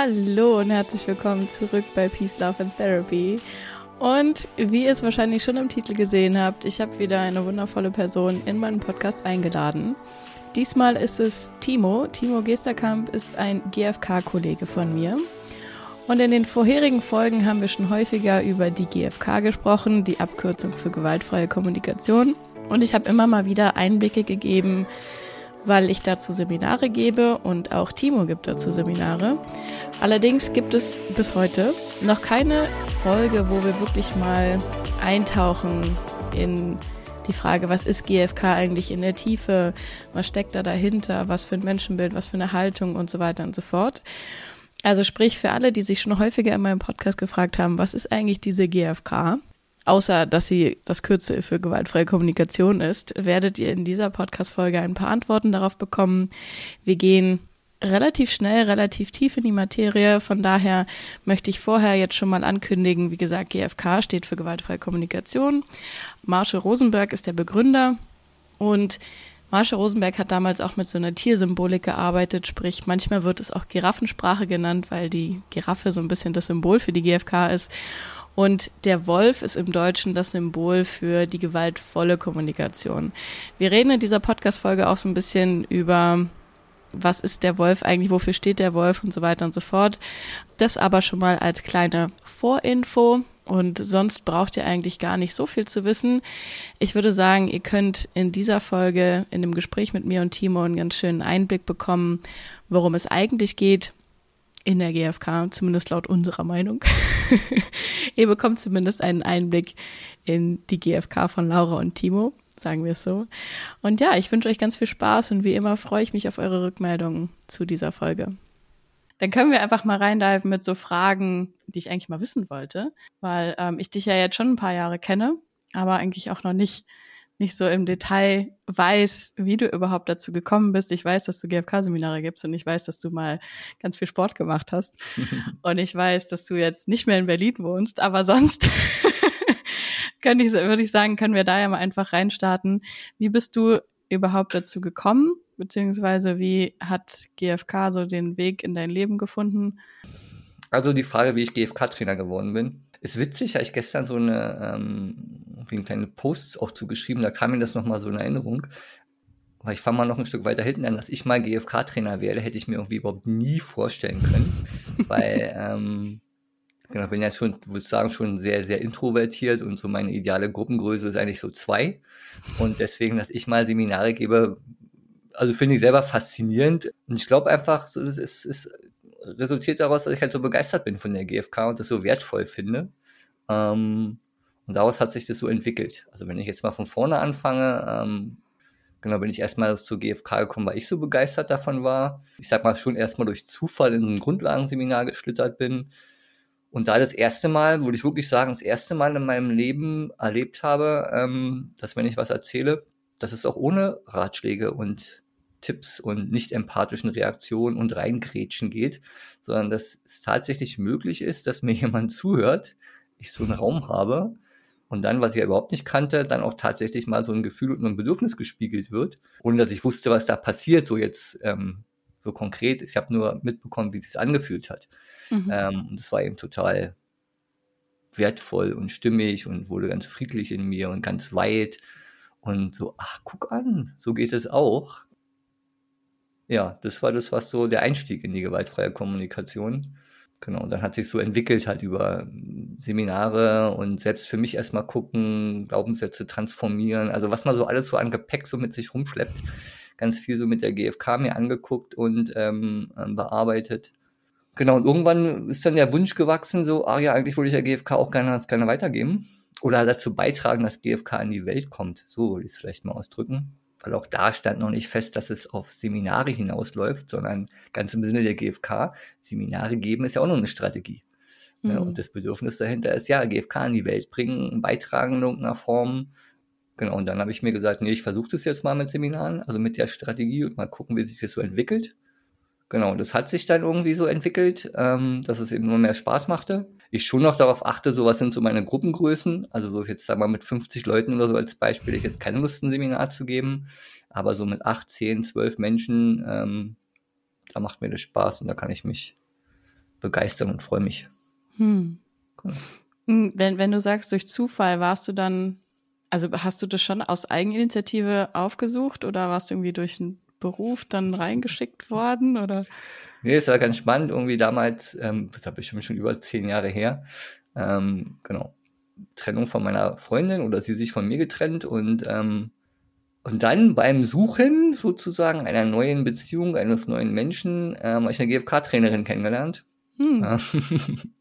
Hallo und herzlich willkommen zurück bei Peace, Love and Therapy. Und wie ihr es wahrscheinlich schon im Titel gesehen habt, ich habe wieder eine wundervolle Person in meinen Podcast eingeladen. Diesmal ist es Timo. Timo Gesterkamp ist ein GFK-Kollege von mir. Und in den vorherigen Folgen haben wir schon häufiger über die GFK gesprochen, die Abkürzung für gewaltfreie Kommunikation. Und ich habe immer mal wieder Einblicke gegeben, weil ich dazu Seminare gebe und auch Timo gibt dazu Seminare. Allerdings gibt es bis heute noch keine Folge, wo wir wirklich mal eintauchen in die Frage, was ist GFK eigentlich in der Tiefe, was steckt da dahinter, was für ein Menschenbild, was für eine Haltung und so weiter und so fort. Also sprich für alle, die sich schon häufiger in meinem Podcast gefragt haben, was ist eigentlich diese GFK? außer dass sie das Kürzel für gewaltfreie Kommunikation ist, werdet ihr in dieser Podcast-Folge ein paar Antworten darauf bekommen. Wir gehen relativ schnell, relativ tief in die Materie. Von daher möchte ich vorher jetzt schon mal ankündigen, wie gesagt, GFK steht für gewaltfreie Kommunikation. Marshall Rosenberg ist der Begründer und Marshall Rosenberg hat damals auch mit so einer Tiersymbolik gearbeitet, sprich manchmal wird es auch Giraffensprache genannt, weil die Giraffe so ein bisschen das Symbol für die GFK ist. Und der Wolf ist im Deutschen das Symbol für die gewaltvolle Kommunikation. Wir reden in dieser Podcast-Folge auch so ein bisschen über was ist der Wolf eigentlich, wofür steht der Wolf und so weiter und so fort. Das aber schon mal als kleine Vorinfo. Und sonst braucht ihr eigentlich gar nicht so viel zu wissen. Ich würde sagen, ihr könnt in dieser Folge, in dem Gespräch mit mir und Timo, einen ganz schönen Einblick bekommen, worum es eigentlich geht in der GfK, zumindest laut unserer Meinung. Ihr bekommt zumindest einen Einblick in die GfK von Laura und Timo, sagen wir es so. Und ja, ich wünsche euch ganz viel Spaß und wie immer freue ich mich auf eure Rückmeldungen zu dieser Folge. Dann können wir einfach mal reindiven mit so Fragen, die ich eigentlich mal wissen wollte, weil ähm, ich dich ja jetzt schon ein paar Jahre kenne, aber eigentlich auch noch nicht nicht so im Detail weiß, wie du überhaupt dazu gekommen bist. Ich weiß, dass du GFK-Seminare gibst und ich weiß, dass du mal ganz viel Sport gemacht hast. und ich weiß, dass du jetzt nicht mehr in Berlin wohnst, aber sonst könnte ich, würde ich sagen, können wir da ja mal einfach reinstarten. Wie bist du überhaupt dazu gekommen? Beziehungsweise wie hat GFK so den Weg in dein Leben gefunden? Also die Frage, wie ich GFK-Trainer geworden bin. Ist witzig, habe ich gestern so eine, ähm, wie kleine Posts auch zugeschrieben, da kam mir das nochmal so in Erinnerung. Aber ich fange mal noch ein Stück weiter hinten an, dass ich mal GFK-Trainer werde, hätte ich mir irgendwie überhaupt nie vorstellen können. weil, ähm, genau, bin ja schon, würde ich sagen, schon sehr, sehr introvertiert und so meine ideale Gruppengröße ist eigentlich so zwei. Und deswegen, dass ich mal Seminare gebe, also finde ich selber faszinierend. Und ich glaube einfach, es, ist, es resultiert daraus, dass ich halt so begeistert bin von der GfK und das so wertvoll finde. Ähm, und daraus hat sich das so entwickelt. Also wenn ich jetzt mal von vorne anfange, ähm, genau, bin ich erstmal zur GfK gekommen, weil ich so begeistert davon war. Ich sag mal schon erstmal durch Zufall in so ein Grundlagenseminar geschlittert bin. Und da das erste Mal, würde ich wirklich sagen, das erste Mal in meinem Leben erlebt habe, ähm, dass wenn ich was erzähle, dass es auch ohne Ratschläge und Tipps und nicht empathischen Reaktionen und Reingrätschen geht, sondern dass es tatsächlich möglich ist, dass mir jemand zuhört, ich so einen Raum habe und dann, was ich ja überhaupt nicht kannte, dann auch tatsächlich mal so ein Gefühl und ein Bedürfnis gespiegelt wird, ohne dass ich wusste, was da passiert, so jetzt ähm, so konkret. Ich habe nur mitbekommen, wie es sich angefühlt hat. Mhm. Ähm, und es war eben total wertvoll und stimmig und wurde ganz friedlich in mir und ganz weit und so, ach, guck an, so geht es auch ja, das war das, was so der Einstieg in die gewaltfreie Kommunikation. Genau, und dann hat sich so entwickelt halt über Seminare und selbst für mich erstmal gucken, Glaubenssätze transformieren, also was man so alles so an Gepäck so mit sich rumschleppt. Ganz viel so mit der GfK mir angeguckt und ähm, ähm, bearbeitet. Genau, und irgendwann ist dann der Wunsch gewachsen, so, ah ja, eigentlich würde ich der GfK auch gerne, gerne weitergeben. Oder dazu beitragen, dass GfK in die Welt kommt. So würde ich es vielleicht mal ausdrücken weil auch da stand noch nicht fest, dass es auf Seminare hinausläuft, sondern ganz im Sinne der GfK, Seminare geben ist ja auch noch eine Strategie. Ne? Mhm. Und das Bedürfnis dahinter ist ja, GfK in die Welt bringen, beitragen in irgendeiner Form. Genau, und dann habe ich mir gesagt, nee, ich versuche das jetzt mal mit Seminaren, also mit der Strategie und mal gucken, wie sich das so entwickelt. Genau, das hat sich dann irgendwie so entwickelt, ähm, dass es eben nur mehr Spaß machte. Ich schon noch darauf achte, so was sind so meine Gruppengrößen. Also so jetzt sagen wir mal mit 50 Leuten oder so als Beispiel, ich jetzt keine Lust, ein Seminar zu geben. Aber so mit 8, 10, 12 Menschen, ähm, da macht mir das Spaß und da kann ich mich begeistern und freue mich. Hm. Genau. Hm, wenn, wenn du sagst, durch Zufall warst du dann, also hast du das schon aus Eigeninitiative aufgesucht oder warst du irgendwie durch einen Beruf dann reingeschickt worden oder? Nee, es war ganz spannend, irgendwie damals, ähm, das habe ich schon über zehn Jahre her, ähm, genau, Trennung von meiner Freundin oder sie sich von mir getrennt und ähm, und dann beim Suchen sozusagen einer neuen Beziehung, eines neuen Menschen, ähm, habe ich eine GFK-Trainerin kennengelernt. Hm.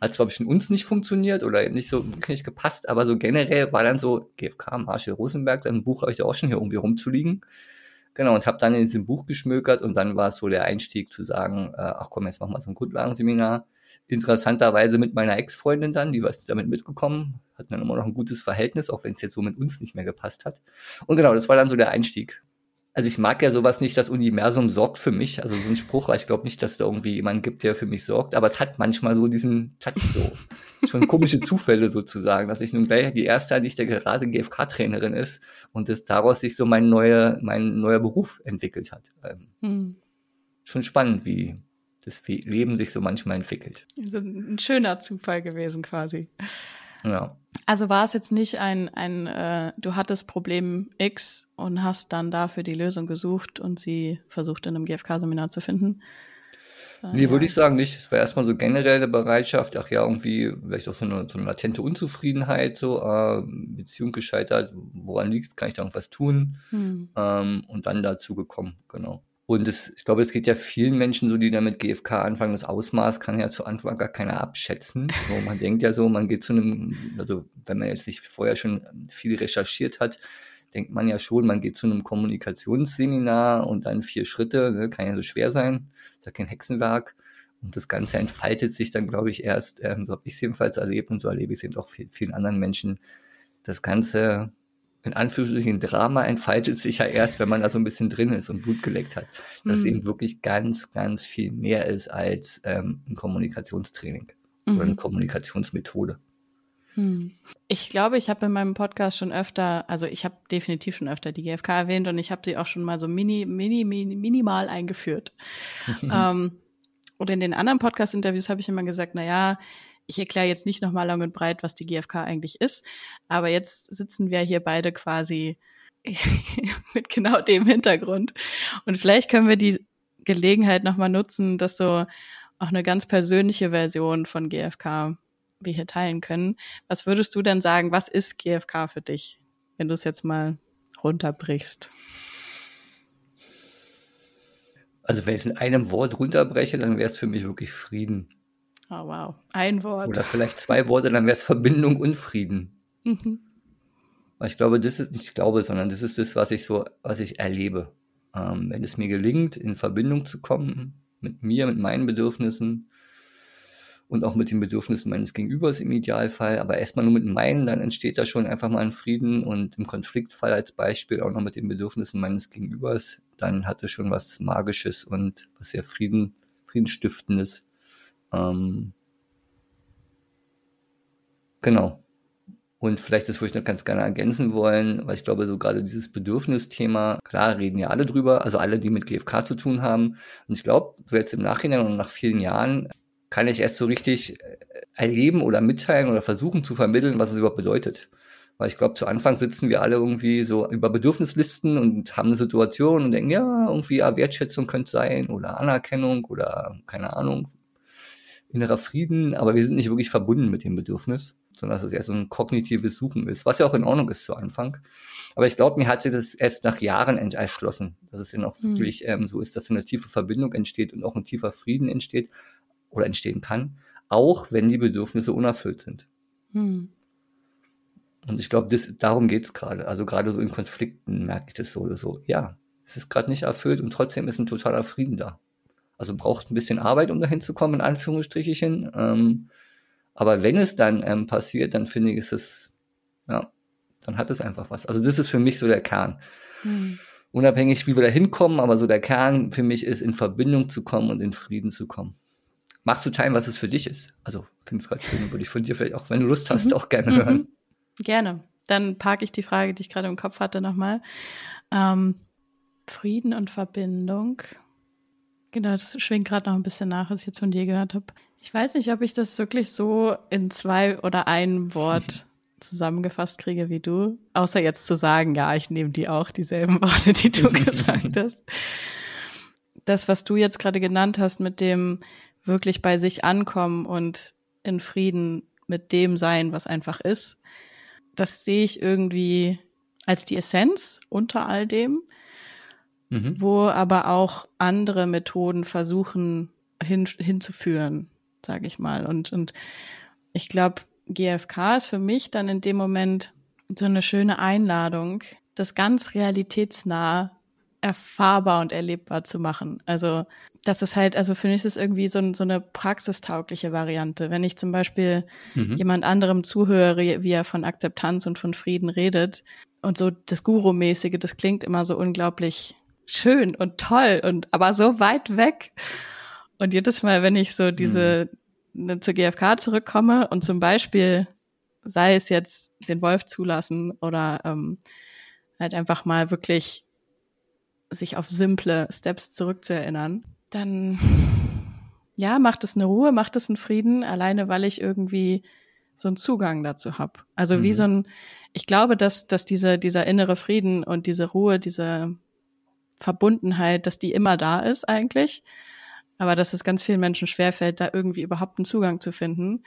Hat zwar bestimmt uns nicht funktioniert oder nicht so wirklich gepasst, aber so generell war dann so GFK, Marshall Rosenberg, ein Buch habe ich da auch schon hier irgendwie rumzuliegen. Genau, und habe dann in diesem Buch geschmökert und dann war es so der Einstieg zu sagen, äh, ach komm, jetzt machen wir so ein Grundlagenseminar interessanterweise mit meiner Ex-Freundin dann, die war damit mitgekommen, hatten dann immer noch ein gutes Verhältnis, auch wenn es jetzt so mit uns nicht mehr gepasst hat. Und genau, das war dann so der Einstieg. Also ich mag ja sowas nicht, das Universum sorgt für mich. Also so ein Spruch, ich glaube nicht, dass da irgendwie jemand gibt, der für mich sorgt, aber es hat manchmal so diesen Touch so. Schon komische Zufälle sozusagen, dass ich nun gleich die erste nicht der gerade GFK-Trainerin ist und dass daraus sich so mein neuer, mein neuer Beruf entwickelt hat. Ähm, hm. Schon spannend, wie, das Leben sich so manchmal entwickelt. Also ein schöner Zufall gewesen quasi. Ja. Also war es jetzt nicht ein, ein äh, du hattest Problem X und hast dann dafür die Lösung gesucht und sie versucht in einem GFK-Seminar zu finden? So, nee, ja. würde ich sagen nicht. Es war erstmal so generelle Bereitschaft, ach ja, irgendwie vielleicht auch so eine, so eine latente Unzufriedenheit, so äh, Beziehung gescheitert, woran liegt kann ich da irgendwas tun? Hm. Ähm, und dann dazu gekommen, genau. Und das, ich glaube, es geht ja vielen Menschen so, die da mit GFK anfangen. Das Ausmaß kann ja zu Anfang gar keiner abschätzen. So, man denkt ja so, man geht zu einem, also wenn man jetzt nicht vorher schon viel recherchiert hat, denkt man ja schon, man geht zu einem Kommunikationsseminar und dann vier Schritte, ne, kann ja so schwer sein, ist ja kein Hexenwerk. Und das Ganze entfaltet sich dann, glaube ich, erst, ähm, so habe ich es jedenfalls erlebt und so erlebe ich es eben auch vielen anderen Menschen. Das Ganze in Anführungsstrichen Drama entfaltet sich ja erst, wenn man da so ein bisschen drin ist und Blut geleckt hat. Dass mhm. eben wirklich ganz, ganz viel mehr ist als ähm, ein Kommunikationstraining mhm. oder eine Kommunikationsmethode. Hm. Ich glaube, ich habe in meinem Podcast schon öfter, also ich habe definitiv schon öfter die GfK erwähnt und ich habe sie auch schon mal so mini, mini, mini minimal eingeführt. ähm, und in den anderen Podcast-Interviews habe ich immer gesagt, na ja, ich erkläre jetzt nicht nochmal lang und breit, was die GfK eigentlich ist, aber jetzt sitzen wir hier beide quasi mit genau dem Hintergrund. Und vielleicht können wir die Gelegenheit nochmal nutzen, dass so auch eine ganz persönliche Version von GfK wir hier teilen können. Was würdest du denn sagen, was ist GfK für dich, wenn du es jetzt mal runterbrichst? Also wenn ich es in einem Wort runterbreche, dann wäre es für mich wirklich Frieden. Oh wow, ein Wort. Oder vielleicht zwei Worte, dann wäre es Verbindung und Frieden. Mhm. ich glaube, das ist nicht ich glaube, sondern das ist das, was ich so, was ich erlebe. Ähm, wenn es mir gelingt, in Verbindung zu kommen mit mir, mit meinen Bedürfnissen und auch mit den Bedürfnissen meines Gegenübers im Idealfall, aber erstmal nur mit meinen, dann entsteht da schon einfach mal ein Frieden und im Konfliktfall als Beispiel auch noch mit den Bedürfnissen meines Gegenübers, dann hat es schon was Magisches und was sehr Frieden, Friedensstiftendes. Ähm, genau. Und vielleicht das würde ich noch ganz gerne ergänzen wollen, weil ich glaube, so gerade dieses Bedürfnisthema, klar reden ja alle drüber, also alle, die mit GFK zu tun haben. Und ich glaube, so jetzt im Nachhinein und nach vielen Jahren kann ich erst so richtig äh, erleben oder mitteilen oder versuchen zu vermitteln, was es überhaupt bedeutet. Weil ich glaube, zu Anfang sitzen wir alle irgendwie so über Bedürfnislisten und haben eine Situation und denken, ja, irgendwie ja, Wertschätzung könnte sein oder Anerkennung oder keine Ahnung, innerer Frieden, aber wir sind nicht wirklich verbunden mit dem Bedürfnis, sondern dass es eher so ein kognitives Suchen ist, was ja auch in Ordnung ist zu Anfang. Aber ich glaube, mir hat sich das erst nach Jahren erschlossen, dass es dann auch mhm. wirklich ähm, so ist, dass eine tiefe Verbindung entsteht und auch ein tiefer Frieden entsteht oder entstehen kann, auch wenn die Bedürfnisse unerfüllt sind. Mhm. Und ich glaube, darum geht's gerade. Also gerade so in Konflikten merke ich das so oder so. Ja, es ist gerade nicht erfüllt und trotzdem ist ein totaler Frieden da. Also braucht ein bisschen Arbeit, um dahin zu kommen, in Anführungsstrichen. Ähm, aber wenn es dann ähm, passiert, dann finde ich, ist es, ja, dann hat es einfach was. Also das ist für mich so der Kern. Mhm. Unabhängig, wie wir da hinkommen, aber so der Kern für mich ist, in Verbindung zu kommen und in Frieden zu kommen. Magst du teilen, was es für dich ist? Also, schön, würde ich von dir vielleicht auch, wenn du Lust hast, mhm. auch gerne mhm. hören. Gerne. Dann parke ich die Frage, die ich gerade im Kopf hatte, nochmal. Ähm, Frieden und Verbindung Genau, das schwingt gerade noch ein bisschen nach, was ich jetzt von dir gehört habe. Ich weiß nicht, ob ich das wirklich so in zwei oder ein Wort zusammengefasst kriege wie du. Außer jetzt zu sagen, ja, ich nehme die auch, dieselben Worte, die du gesagt hast. Das, was du jetzt gerade genannt hast, mit dem wirklich bei sich ankommen und in Frieden mit dem sein, was einfach ist, das sehe ich irgendwie als die Essenz unter all dem, mhm. wo aber auch andere Methoden versuchen hin, hinzuführen, sage ich mal. Und, und ich glaube, GFK ist für mich dann in dem Moment so eine schöne Einladung, das ganz realitätsnah erfahrbar und erlebbar zu machen. Also das ist halt, also für mich ist es irgendwie so, so eine praxistaugliche Variante. Wenn ich zum Beispiel mhm. jemand anderem zuhöre, wie er von Akzeptanz und von Frieden redet und so das Guru-mäßige, das klingt immer so unglaublich schön und toll und aber so weit weg. Und jedes Mal, wenn ich so diese mhm. ne, zur GfK zurückkomme und zum Beispiel sei es jetzt den Wolf zulassen oder ähm, halt einfach mal wirklich sich auf simple Steps zurückzuerinnern, dann ja, macht es eine Ruhe, macht es einen Frieden, alleine weil ich irgendwie so einen Zugang dazu habe. Also mhm. wie so ein, ich glaube, dass, dass diese, dieser innere Frieden und diese Ruhe, diese Verbundenheit, dass die immer da ist eigentlich, aber dass es ganz vielen Menschen schwerfällt, da irgendwie überhaupt einen Zugang zu finden.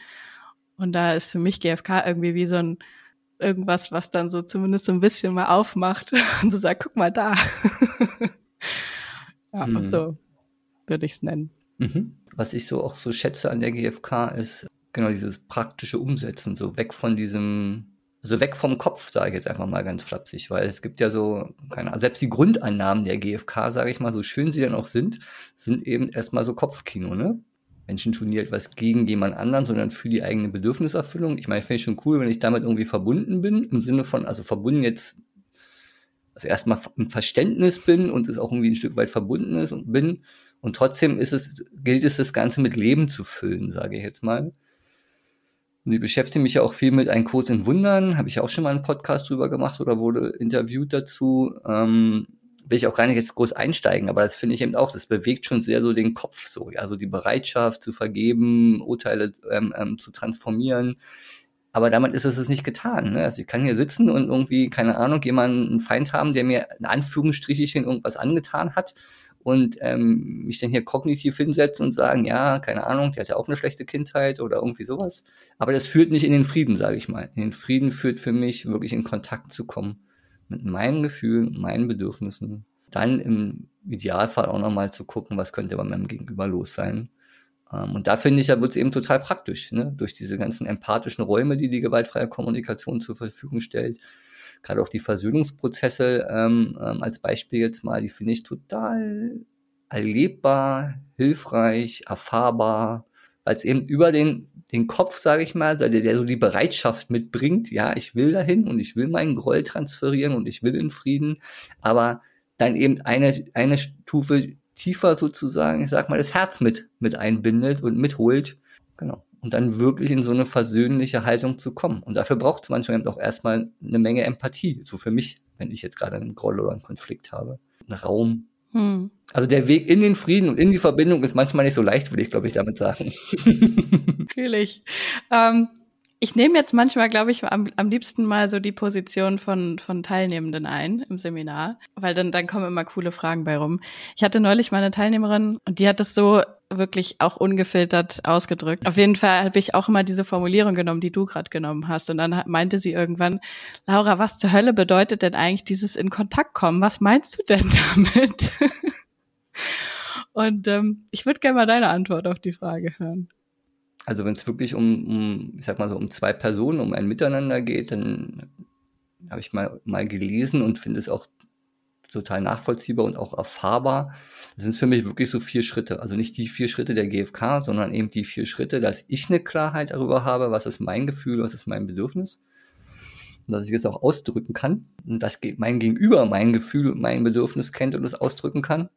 Und da ist für mich GFK irgendwie wie so ein irgendwas, was dann so zumindest so ein bisschen mal aufmacht und so sagt, guck mal da. ja, mhm. so würde ich es nennen. Mhm. Was ich so auch so schätze an der GfK ist genau dieses praktische Umsetzen, so weg von diesem, so weg vom Kopf, sage ich jetzt einfach mal ganz flapsig, weil es gibt ja so, keine Ahnung, selbst die Grundannahmen der GfK, sage ich mal, so schön sie dann auch sind, sind eben erstmal so Kopfkino, ne? Menschen tun nie etwas gegen jemand anderen, sondern für die eigene Bedürfniserfüllung. Ich meine, finde ich schon cool, wenn ich damit irgendwie verbunden bin, im Sinne von, also verbunden jetzt, also erstmal im Verständnis bin und es auch irgendwie ein Stück weit verbunden ist und bin. Und trotzdem ist es, gilt es, das Ganze mit Leben zu füllen, sage ich jetzt mal. Und ich beschäftige mich ja auch viel mit Ein Kurs in Wundern, habe ich auch schon mal einen Podcast drüber gemacht oder wurde interviewt dazu. Ähm, will ich auch gar nicht jetzt groß einsteigen, aber das finde ich eben auch, das bewegt schon sehr so den Kopf so, ja, so die Bereitschaft zu vergeben, Urteile ähm, ähm, zu transformieren. Aber damit ist es nicht getan. Ne? Also ich kann hier sitzen und irgendwie, keine Ahnung, jemanden einen Feind haben, der mir in Anführungsstrichen irgendwas angetan hat und ähm, mich dann hier kognitiv hinsetzen und sagen, ja, keine Ahnung, der hat ja auch eine schlechte Kindheit oder irgendwie sowas. Aber das führt nicht in den Frieden, sage ich mal. In den Frieden führt für mich wirklich in Kontakt zu kommen mit meinen Gefühlen, meinen Bedürfnissen, dann im Idealfall auch nochmal zu gucken, was könnte bei meinem Gegenüber los sein. Ähm, und da finde ich, da wird es eben total praktisch, ne? durch diese ganzen empathischen Räume, die die gewaltfreie Kommunikation zur Verfügung stellt. Gerade auch die Versöhnungsprozesse ähm, ähm, als Beispiel jetzt mal, die finde ich total erlebbar, hilfreich, erfahrbar, weil es eben über den den Kopf, sage ich mal, der, der so die Bereitschaft mitbringt, ja, ich will dahin und ich will meinen Groll transferieren und ich will in Frieden, aber dann eben eine, eine Stufe tiefer sozusagen, ich sag mal, das Herz mit, mit einbindet und mitholt, genau. Und dann wirklich in so eine versöhnliche Haltung zu kommen. Und dafür braucht es manchmal eben auch erstmal eine Menge Empathie, so für mich, wenn ich jetzt gerade einen Groll oder einen Konflikt habe. Einen Raum, hm. Also der Weg in den Frieden und in die Verbindung ist manchmal nicht so leicht, würde ich, glaube ich, damit sagen. Natürlich. Ähm, ich nehme jetzt manchmal, glaube ich, am, am liebsten mal so die Position von, von Teilnehmenden ein im Seminar, weil dann, dann kommen immer coole Fragen bei rum. Ich hatte neulich meine Teilnehmerin und die hat das so wirklich auch ungefiltert ausgedrückt. Auf jeden Fall habe ich auch immer diese Formulierung genommen, die du gerade genommen hast. Und dann meinte sie irgendwann, Laura, was zur Hölle bedeutet denn eigentlich dieses in Kontakt kommen? Was meinst du denn damit? und ähm, ich würde gerne mal deine Antwort auf die Frage hören. Also wenn es wirklich um, um, ich sag mal so, um zwei Personen, um ein Miteinander geht, dann habe ich mal, mal gelesen und finde es auch total nachvollziehbar und auch erfahrbar. Das sind für mich wirklich so vier Schritte. Also nicht die vier Schritte der GfK, sondern eben die vier Schritte, dass ich eine Klarheit darüber habe, was ist mein Gefühl, was ist mein Bedürfnis. Und dass ich es auch ausdrücken kann. Und dass mein Gegenüber mein Gefühl und mein Bedürfnis kennt und es ausdrücken kann.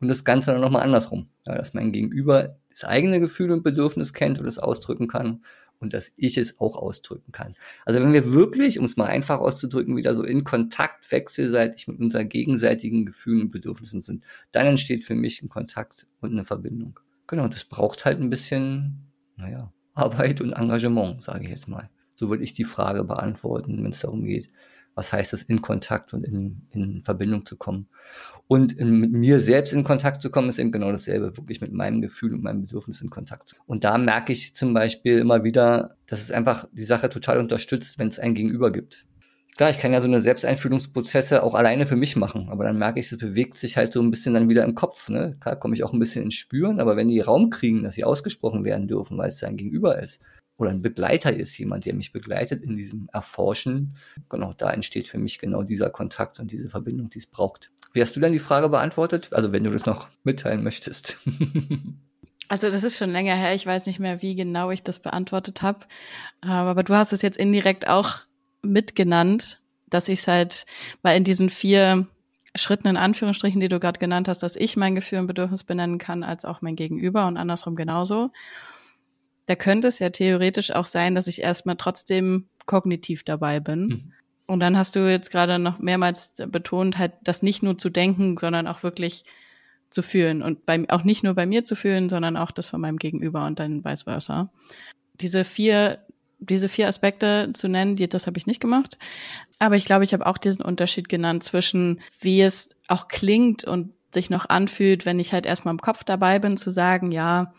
Und das Ganze dann nochmal andersrum. Ja, dass mein Gegenüber das eigene Gefühl und Bedürfnis kennt und es ausdrücken kann und dass ich es auch ausdrücken kann. Also wenn wir wirklich, um es mal einfach auszudrücken, wieder so in Kontakt wechselseitig mit unseren gegenseitigen Gefühlen und Bedürfnissen sind, dann entsteht für mich ein Kontakt und eine Verbindung. Genau, das braucht halt ein bisschen, naja, Arbeit und Engagement, sage ich jetzt mal. So würde ich die Frage beantworten, wenn es darum geht, was heißt es, in Kontakt und in, in Verbindung zu kommen. Und in, mit mir selbst in Kontakt zu kommen, ist eben genau dasselbe, wirklich mit meinem Gefühl und meinem Bedürfnis in Kontakt zu kommen. Und da merke ich zum Beispiel immer wieder, dass es einfach die Sache total unterstützt, wenn es ein Gegenüber gibt. Klar, ich kann ja so eine Selbsteinfühlungsprozesse auch alleine für mich machen, aber dann merke ich, es bewegt sich halt so ein bisschen dann wieder im Kopf. Ne? Klar komme ich auch ein bisschen ins Spüren, aber wenn die Raum kriegen, dass sie ausgesprochen werden dürfen, weil es sein Gegenüber ist, oder ein Begleiter ist, jemand, der mich begleitet in diesem Erforschen. Genau, da entsteht für mich genau dieser Kontakt und diese Verbindung, die es braucht. Wie hast du denn die Frage beantwortet? Also wenn du das noch mitteilen möchtest. Also das ist schon länger her. Ich weiß nicht mehr, wie genau ich das beantwortet habe. Aber du hast es jetzt indirekt auch mitgenannt, dass ich seit, weil in diesen vier Schritten in Anführungsstrichen, die du gerade genannt hast, dass ich mein Gefühl und Bedürfnis benennen kann, als auch mein Gegenüber und andersrum genauso da könnte es ja theoretisch auch sein, dass ich erstmal trotzdem kognitiv dabei bin. Mhm. Und dann hast du jetzt gerade noch mehrmals betont, halt das nicht nur zu denken, sondern auch wirklich zu fühlen und bei, auch nicht nur bei mir zu fühlen, sondern auch das von meinem Gegenüber und dann vice versa. Diese vier, diese vier Aspekte zu nennen, die, das habe ich nicht gemacht. Aber ich glaube, ich habe auch diesen Unterschied genannt zwischen, wie es auch klingt und sich noch anfühlt, wenn ich halt erstmal im Kopf dabei bin, zu sagen, ja,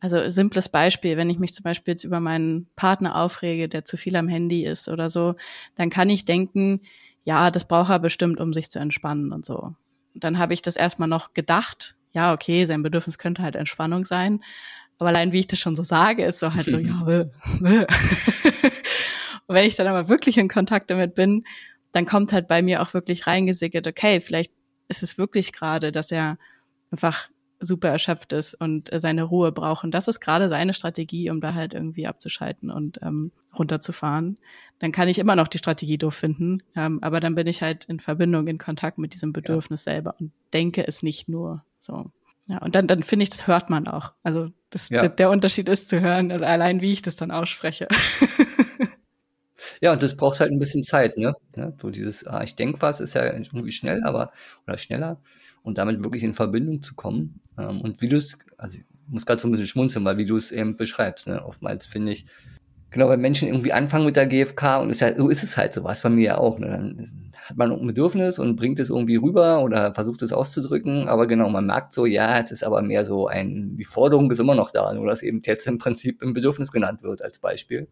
also simples Beispiel, wenn ich mich zum Beispiel jetzt über meinen Partner aufrege, der zu viel am Handy ist oder so, dann kann ich denken, ja, das braucht er bestimmt, um sich zu entspannen und so. Dann habe ich das erstmal noch gedacht, ja, okay, sein Bedürfnis könnte halt Entspannung sein. Aber allein wie ich das schon so sage, ist so halt so, ja, äh, äh. und wenn ich dann aber wirklich in Kontakt damit bin, dann kommt halt bei mir auch wirklich reingesickert, okay, vielleicht ist es wirklich gerade, dass er einfach super erschöpft ist und äh, seine Ruhe braucht. Und das ist gerade seine Strategie, um da halt irgendwie abzuschalten und ähm, runterzufahren. Dann kann ich immer noch die Strategie doof finden, ähm, aber dann bin ich halt in Verbindung, in Kontakt mit diesem Bedürfnis ja. selber und denke es nicht nur so. Ja, und dann, dann finde ich, das hört man auch. Also das, ja. der, der Unterschied ist zu hören, also allein wie ich das dann ausspreche. Ja, und das braucht halt ein bisschen Zeit, ne? Ja, so dieses, ah, ich denke was, ist ja irgendwie schnell, aber, oder schneller und damit wirklich in Verbindung zu kommen. Ähm, und wie du es, also ich muss gerade so ein bisschen schmunzeln, weil wie du es eben beschreibst, ne? oftmals finde ich, genau, weil Menschen irgendwie anfangen mit der GfK und ist ja, so ist es halt so, was bei mir ja auch. Ne? Dann hat man ein Bedürfnis und bringt es irgendwie rüber oder versucht es auszudrücken, aber genau, man merkt so, ja, es ist aber mehr so ein, die Forderung ist immer noch da, nur dass eben jetzt im Prinzip ein Bedürfnis genannt wird als Beispiel.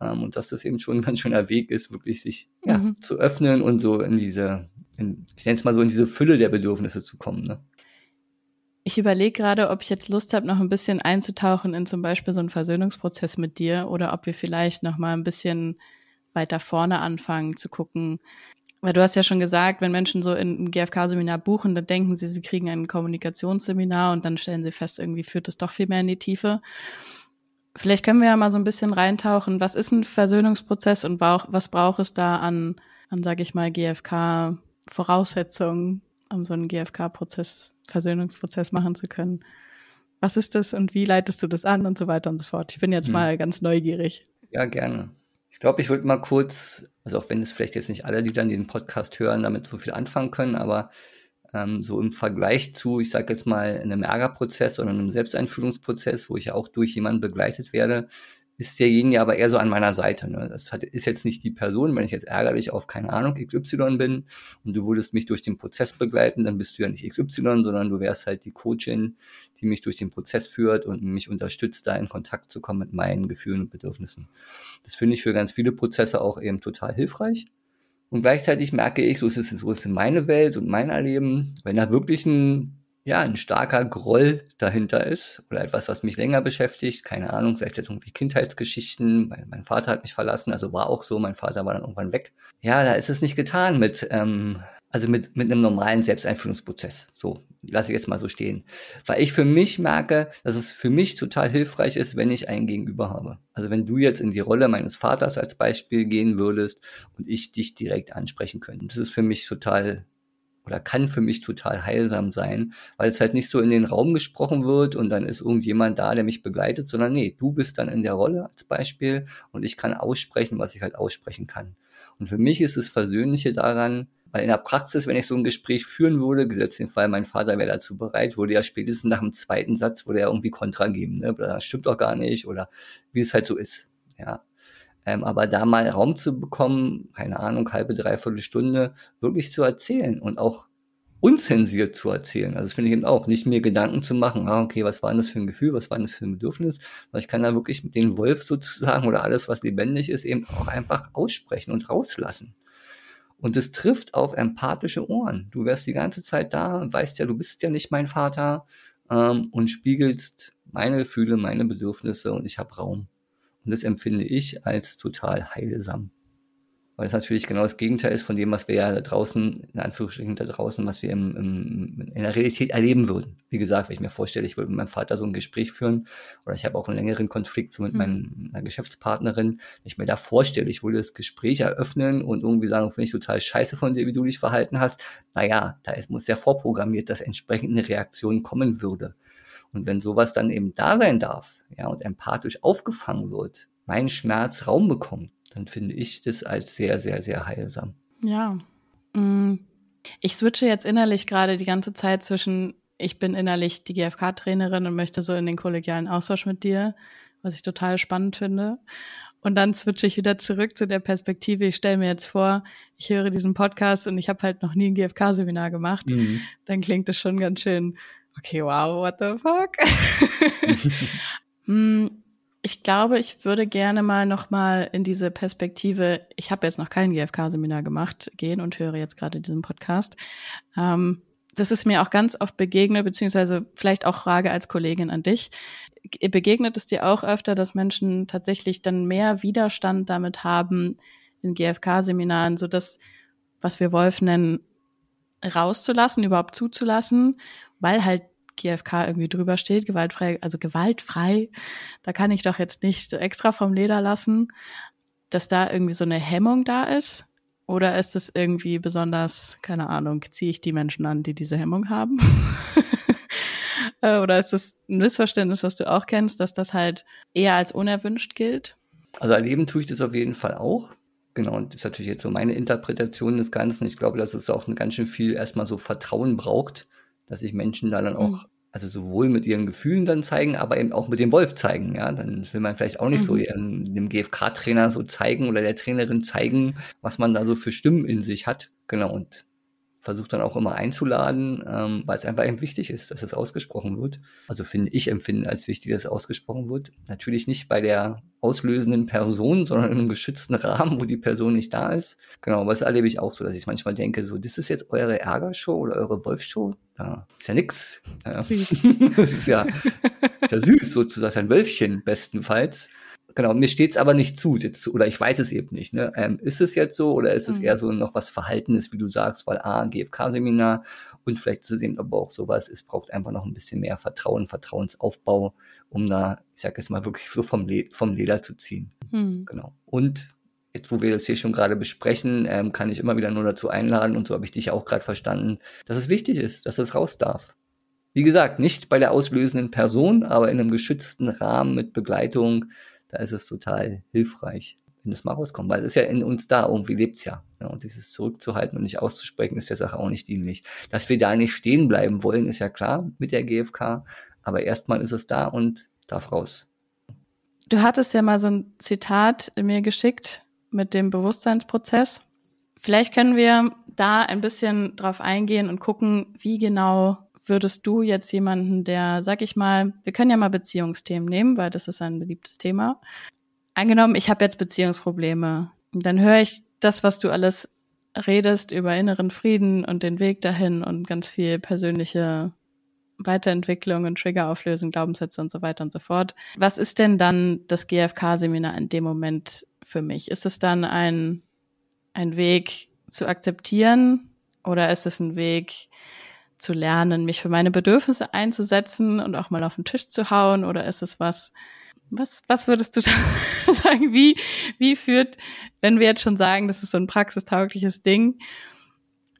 Ähm, und dass das eben schon ein ganz schöner Weg ist, wirklich sich ja, mhm. zu öffnen und so in diese, in, ich nenne es mal so, in diese Fülle der Bedürfnisse zu kommen. Ne? Ich überlege gerade, ob ich jetzt Lust habe, noch ein bisschen einzutauchen in zum Beispiel so einen Versöhnungsprozess mit dir oder ob wir vielleicht noch mal ein bisschen weiter vorne anfangen zu gucken. Weil du hast ja schon gesagt, wenn Menschen so ein GFK-Seminar buchen, dann denken sie, sie kriegen ein Kommunikationsseminar und dann stellen sie fest, irgendwie führt es doch viel mehr in die Tiefe. Vielleicht können wir ja mal so ein bisschen reintauchen. Was ist ein Versöhnungsprozess und was braucht es da an, an sage ich mal, GFK-Voraussetzungen, um so einen GFK-Prozess, Versöhnungsprozess machen zu können? Was ist das und wie leitest du das an und so weiter und so fort? Ich bin jetzt hm. mal ganz neugierig. Ja, gerne. Ich glaube, ich würde mal kurz, also auch wenn es vielleicht jetzt nicht alle, die dann den Podcast hören, damit so viel anfangen können, aber ähm, so im Vergleich zu, ich sage jetzt mal, einem Ärgerprozess oder einem Selbsteinführungsprozess, wo ich ja auch durch jemanden begleitet werde, ist derjenige aber eher so an meiner Seite. Ne? Das hat, ist jetzt nicht die Person, wenn ich jetzt ärgerlich auf, keine Ahnung, XY bin und du würdest mich durch den Prozess begleiten, dann bist du ja nicht XY, sondern du wärst halt die Coachin, die mich durch den Prozess führt und mich unterstützt, da in Kontakt zu kommen mit meinen Gefühlen und Bedürfnissen. Das finde ich für ganz viele Prozesse auch eben total hilfreich. Und gleichzeitig merke ich, so ist es, so ist in meine Welt und mein Erleben, wenn da wirklich ein, ja, ein starker Groll dahinter ist oder etwas, was mich länger beschäftigt, keine Ahnung, sei es jetzt irgendwie Kindheitsgeschichten, weil mein Vater hat mich verlassen, also war auch so, mein Vater war dann irgendwann weg. Ja, da ist es nicht getan mit, ähm, also mit, mit einem normalen Selbsteinführungsprozess. So, lasse ich jetzt mal so stehen. Weil ich für mich merke, dass es für mich total hilfreich ist, wenn ich einen Gegenüber habe. Also wenn du jetzt in die Rolle meines Vaters als Beispiel gehen würdest und ich dich direkt ansprechen könnte. Das ist für mich total oder kann für mich total heilsam sein, weil es halt nicht so in den Raum gesprochen wird und dann ist irgendjemand da, der mich begleitet, sondern nee, du bist dann in der Rolle als Beispiel und ich kann aussprechen, was ich halt aussprechen kann. Und für mich ist das Versöhnliche daran, weil in der Praxis, wenn ich so ein Gespräch führen würde, gesetzt den Fall, mein Vater wäre dazu bereit, würde ja spätestens nach dem zweiten Satz, würde er irgendwie Kontra geben, ne? Das stimmt doch gar nicht oder wie es halt so ist, ja. Ähm, aber da mal Raum zu bekommen, keine Ahnung, halbe, dreiviertel Stunde, wirklich zu erzählen und auch unzensiert zu erzählen. Also das finde ich eben auch, nicht mir Gedanken zu machen, ah, okay, was war denn das für ein Gefühl, was war denn das für ein Bedürfnis, weil ich kann da wirklich den Wolf sozusagen oder alles, was lebendig ist, eben auch einfach aussprechen und rauslassen. Und es trifft auf empathische Ohren. Du wärst die ganze Zeit da weißt ja, du bist ja nicht mein Vater ähm, und spiegelst meine Gefühle, meine Bedürfnisse und ich habe Raum. Und das empfinde ich als total heilsam weil es natürlich genau das Gegenteil ist von dem, was wir ja da draußen, in Anführungsstrichen da draußen, was wir im, im, in der Realität erleben würden. Wie gesagt, wenn ich mir vorstelle, ich würde mit meinem Vater so ein Gespräch führen oder ich habe auch einen längeren Konflikt so mit mhm. meiner Geschäftspartnerin, wenn ich mir da vorstelle, ich würde das Gespräch eröffnen und irgendwie sagen, finde ich total scheiße von dir, wie du dich verhalten hast, naja, da ist, muss ja vorprogrammiert, dass entsprechend eine Reaktion kommen würde. Und wenn sowas dann eben da sein darf, ja, und empathisch aufgefangen wird, mein Schmerz Raum bekommt, dann finde ich das als sehr, sehr, sehr heilsam. Ja. Mm. Ich switche jetzt innerlich gerade die ganze Zeit zwischen, ich bin innerlich die GFK-Trainerin und möchte so in den kollegialen Austausch mit dir, was ich total spannend finde. Und dann switche ich wieder zurück zu der Perspektive, ich stelle mir jetzt vor, ich höre diesen Podcast und ich habe halt noch nie ein GFK-Seminar gemacht. Mhm. Dann klingt das schon ganz schön, okay, wow, what the fuck? Mm, ich glaube, ich würde gerne mal noch mal in diese Perspektive, ich habe jetzt noch kein GFK-Seminar gemacht, gehen und höre jetzt gerade diesen Podcast. Ähm, das ist mir auch ganz oft begegnet, beziehungsweise vielleicht auch Frage als Kollegin an dich. Begegnet es dir auch öfter, dass Menschen tatsächlich dann mehr Widerstand damit haben in GFK-Seminaren, so das, was wir Wolf nennen, rauszulassen, überhaupt zuzulassen, weil halt GFK irgendwie drüber steht, gewaltfrei, also gewaltfrei, da kann ich doch jetzt nicht so extra vom Leder lassen, dass da irgendwie so eine Hemmung da ist? Oder ist es irgendwie besonders, keine Ahnung, ziehe ich die Menschen an, die diese Hemmung haben? Äh, oder ist es ein Missverständnis, was du auch kennst, dass das halt eher als unerwünscht gilt? Also erleben tue ich das auf jeden Fall auch. Genau, und das ist natürlich jetzt so meine Interpretation des Ganzen. Ich glaube, dass es auch ganz schön viel erstmal so Vertrauen braucht, dass sich Menschen da dann auch, mhm. also sowohl mit ihren Gefühlen dann zeigen, aber eben auch mit dem Wolf zeigen. Ja, dann will man vielleicht auch nicht mhm. so ihren, dem GFK-Trainer so zeigen oder der Trainerin zeigen, was man da so für Stimmen in sich hat. Genau, und versuche dann auch immer einzuladen, ähm, weil es einfach eben wichtig ist, dass es ausgesprochen wird. Also finde ich empfinde als wichtig, dass es ausgesprochen wird. Natürlich nicht bei der auslösenden Person, sondern in einem geschützten Rahmen, wo die Person nicht da ist. Genau, aber das erlebe ich auch so, dass ich manchmal denke, so, das ist jetzt eure Ärgershow oder eure Wolfshow. Ja, ist ja nix. Ja. Süß. das ist ja, ist ja süß sozusagen, ein Wölfchen bestenfalls. Genau, mir steht es aber nicht zu, jetzt, oder ich weiß es eben nicht. Ne? Ähm, ist es jetzt so oder ist es mhm. eher so noch was Verhaltenes, wie du sagst, weil A, GFK-Seminar und vielleicht ist es eben aber auch sowas, es braucht einfach noch ein bisschen mehr Vertrauen, Vertrauensaufbau, um da, ich sag jetzt mal, wirklich so vom, Le vom Leder zu ziehen. Mhm. Genau. Und jetzt, wo wir das hier schon gerade besprechen, ähm, kann ich immer wieder nur dazu einladen, und so habe ich dich auch gerade verstanden, dass es wichtig ist, dass es raus darf. Wie gesagt, nicht bei der auslösenden Person, aber in einem geschützten Rahmen mit Begleitung, da ist es total hilfreich, wenn es mal rauskommt, weil es ist ja in uns da, irgendwie lebt's ja. ja. Und dieses zurückzuhalten und nicht auszusprechen, ist der Sache auch nicht dienlich. Dass wir da nicht stehen bleiben wollen, ist ja klar mit der GfK, aber erstmal ist es da und darf raus. Du hattest ja mal so ein Zitat mir geschickt mit dem Bewusstseinsprozess. Vielleicht können wir da ein bisschen drauf eingehen und gucken, wie genau würdest du jetzt jemanden, der, sag ich mal, wir können ja mal Beziehungsthemen nehmen, weil das ist ein beliebtes Thema. Angenommen, ich habe jetzt Beziehungsprobleme, dann höre ich das, was du alles redest über inneren Frieden und den Weg dahin und ganz viel persönliche Weiterentwicklung und Trigger auflösen, Glaubenssätze und so weiter und so fort. Was ist denn dann das GFK-Seminar in dem Moment für mich? Ist es dann ein, ein Weg zu akzeptieren oder ist es ein Weg, zu lernen, mich für meine Bedürfnisse einzusetzen und auch mal auf den Tisch zu hauen? Oder ist es was, was, was würdest du da sagen? Wie, wie führt, wenn wir jetzt schon sagen, das ist so ein praxistaugliches Ding,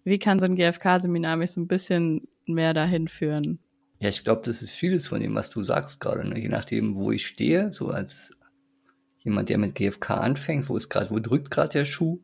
Wie kann so ein GFK-Seminar mich so ein bisschen mehr dahin führen? Ja, ich glaube, das ist vieles von dem, was du sagst gerade. Ne? Je nachdem, wo ich stehe, so als jemand, der mit GFK anfängt, wo ist gerade, wo drückt gerade der Schuh?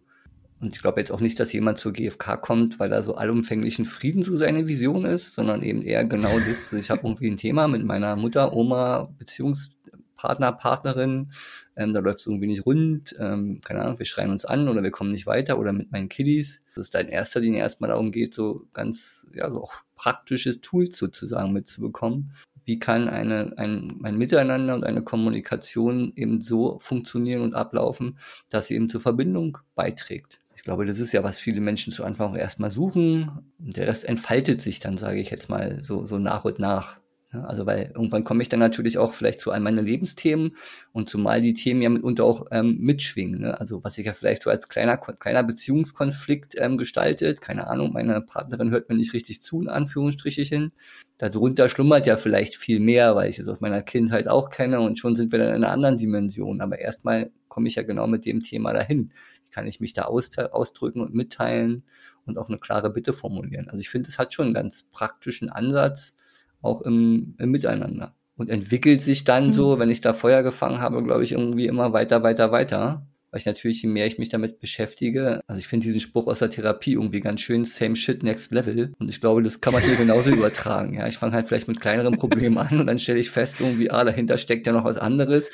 Und ich glaube jetzt auch nicht, dass jemand zur GfK kommt, weil da so allumfänglichen Frieden so seine Vision ist, sondern eben eher genau das. Ich habe irgendwie ein Thema mit meiner Mutter, Oma, Beziehungspartner, Partnerin. Ähm, da läuft es irgendwie nicht rund. Ähm, keine Ahnung, wir schreien uns an oder wir kommen nicht weiter oder mit meinen Kiddies. Dass es da in erster Linie erstmal darum geht, so ganz, ja, so auch praktisches Tools sozusagen mitzubekommen. Wie kann eine, ein, ein Miteinander und eine Kommunikation eben so funktionieren und ablaufen, dass sie eben zur Verbindung beiträgt? Glaube, das ist ja, was viele Menschen zu Anfang auch erstmal suchen. Der Rest entfaltet sich dann, sage ich jetzt mal, so, so nach und nach. Ja, also weil irgendwann komme ich dann natürlich auch vielleicht zu einem meiner Lebensthemen und zumal die Themen ja mitunter auch ähm, mitschwingen. Ne? Also was sich ja vielleicht so als kleiner, kleiner Beziehungskonflikt ähm, gestaltet. Keine Ahnung, meine Partnerin hört mir nicht richtig zu, in Anführungsstrichen. Darunter schlummert ja vielleicht viel mehr, weil ich es aus meiner Kindheit auch kenne und schon sind wir dann in einer anderen Dimension. Aber erstmal komme ich ja genau mit dem Thema dahin kann ich mich da ausdrücken und mitteilen und auch eine klare Bitte formulieren. Also ich finde, es hat schon einen ganz praktischen Ansatz, auch im, im Miteinander. Und entwickelt sich dann mhm. so, wenn ich da Feuer gefangen habe, glaube ich, irgendwie immer weiter, weiter, weiter. Weil ich natürlich, je mehr ich mich damit beschäftige, also ich finde diesen Spruch aus der Therapie irgendwie ganz schön, same shit, next level. Und ich glaube, das kann man hier genauso übertragen. Ja, ich fange halt vielleicht mit kleineren Problemen an und dann stelle ich fest, irgendwie, ah, dahinter steckt ja noch was anderes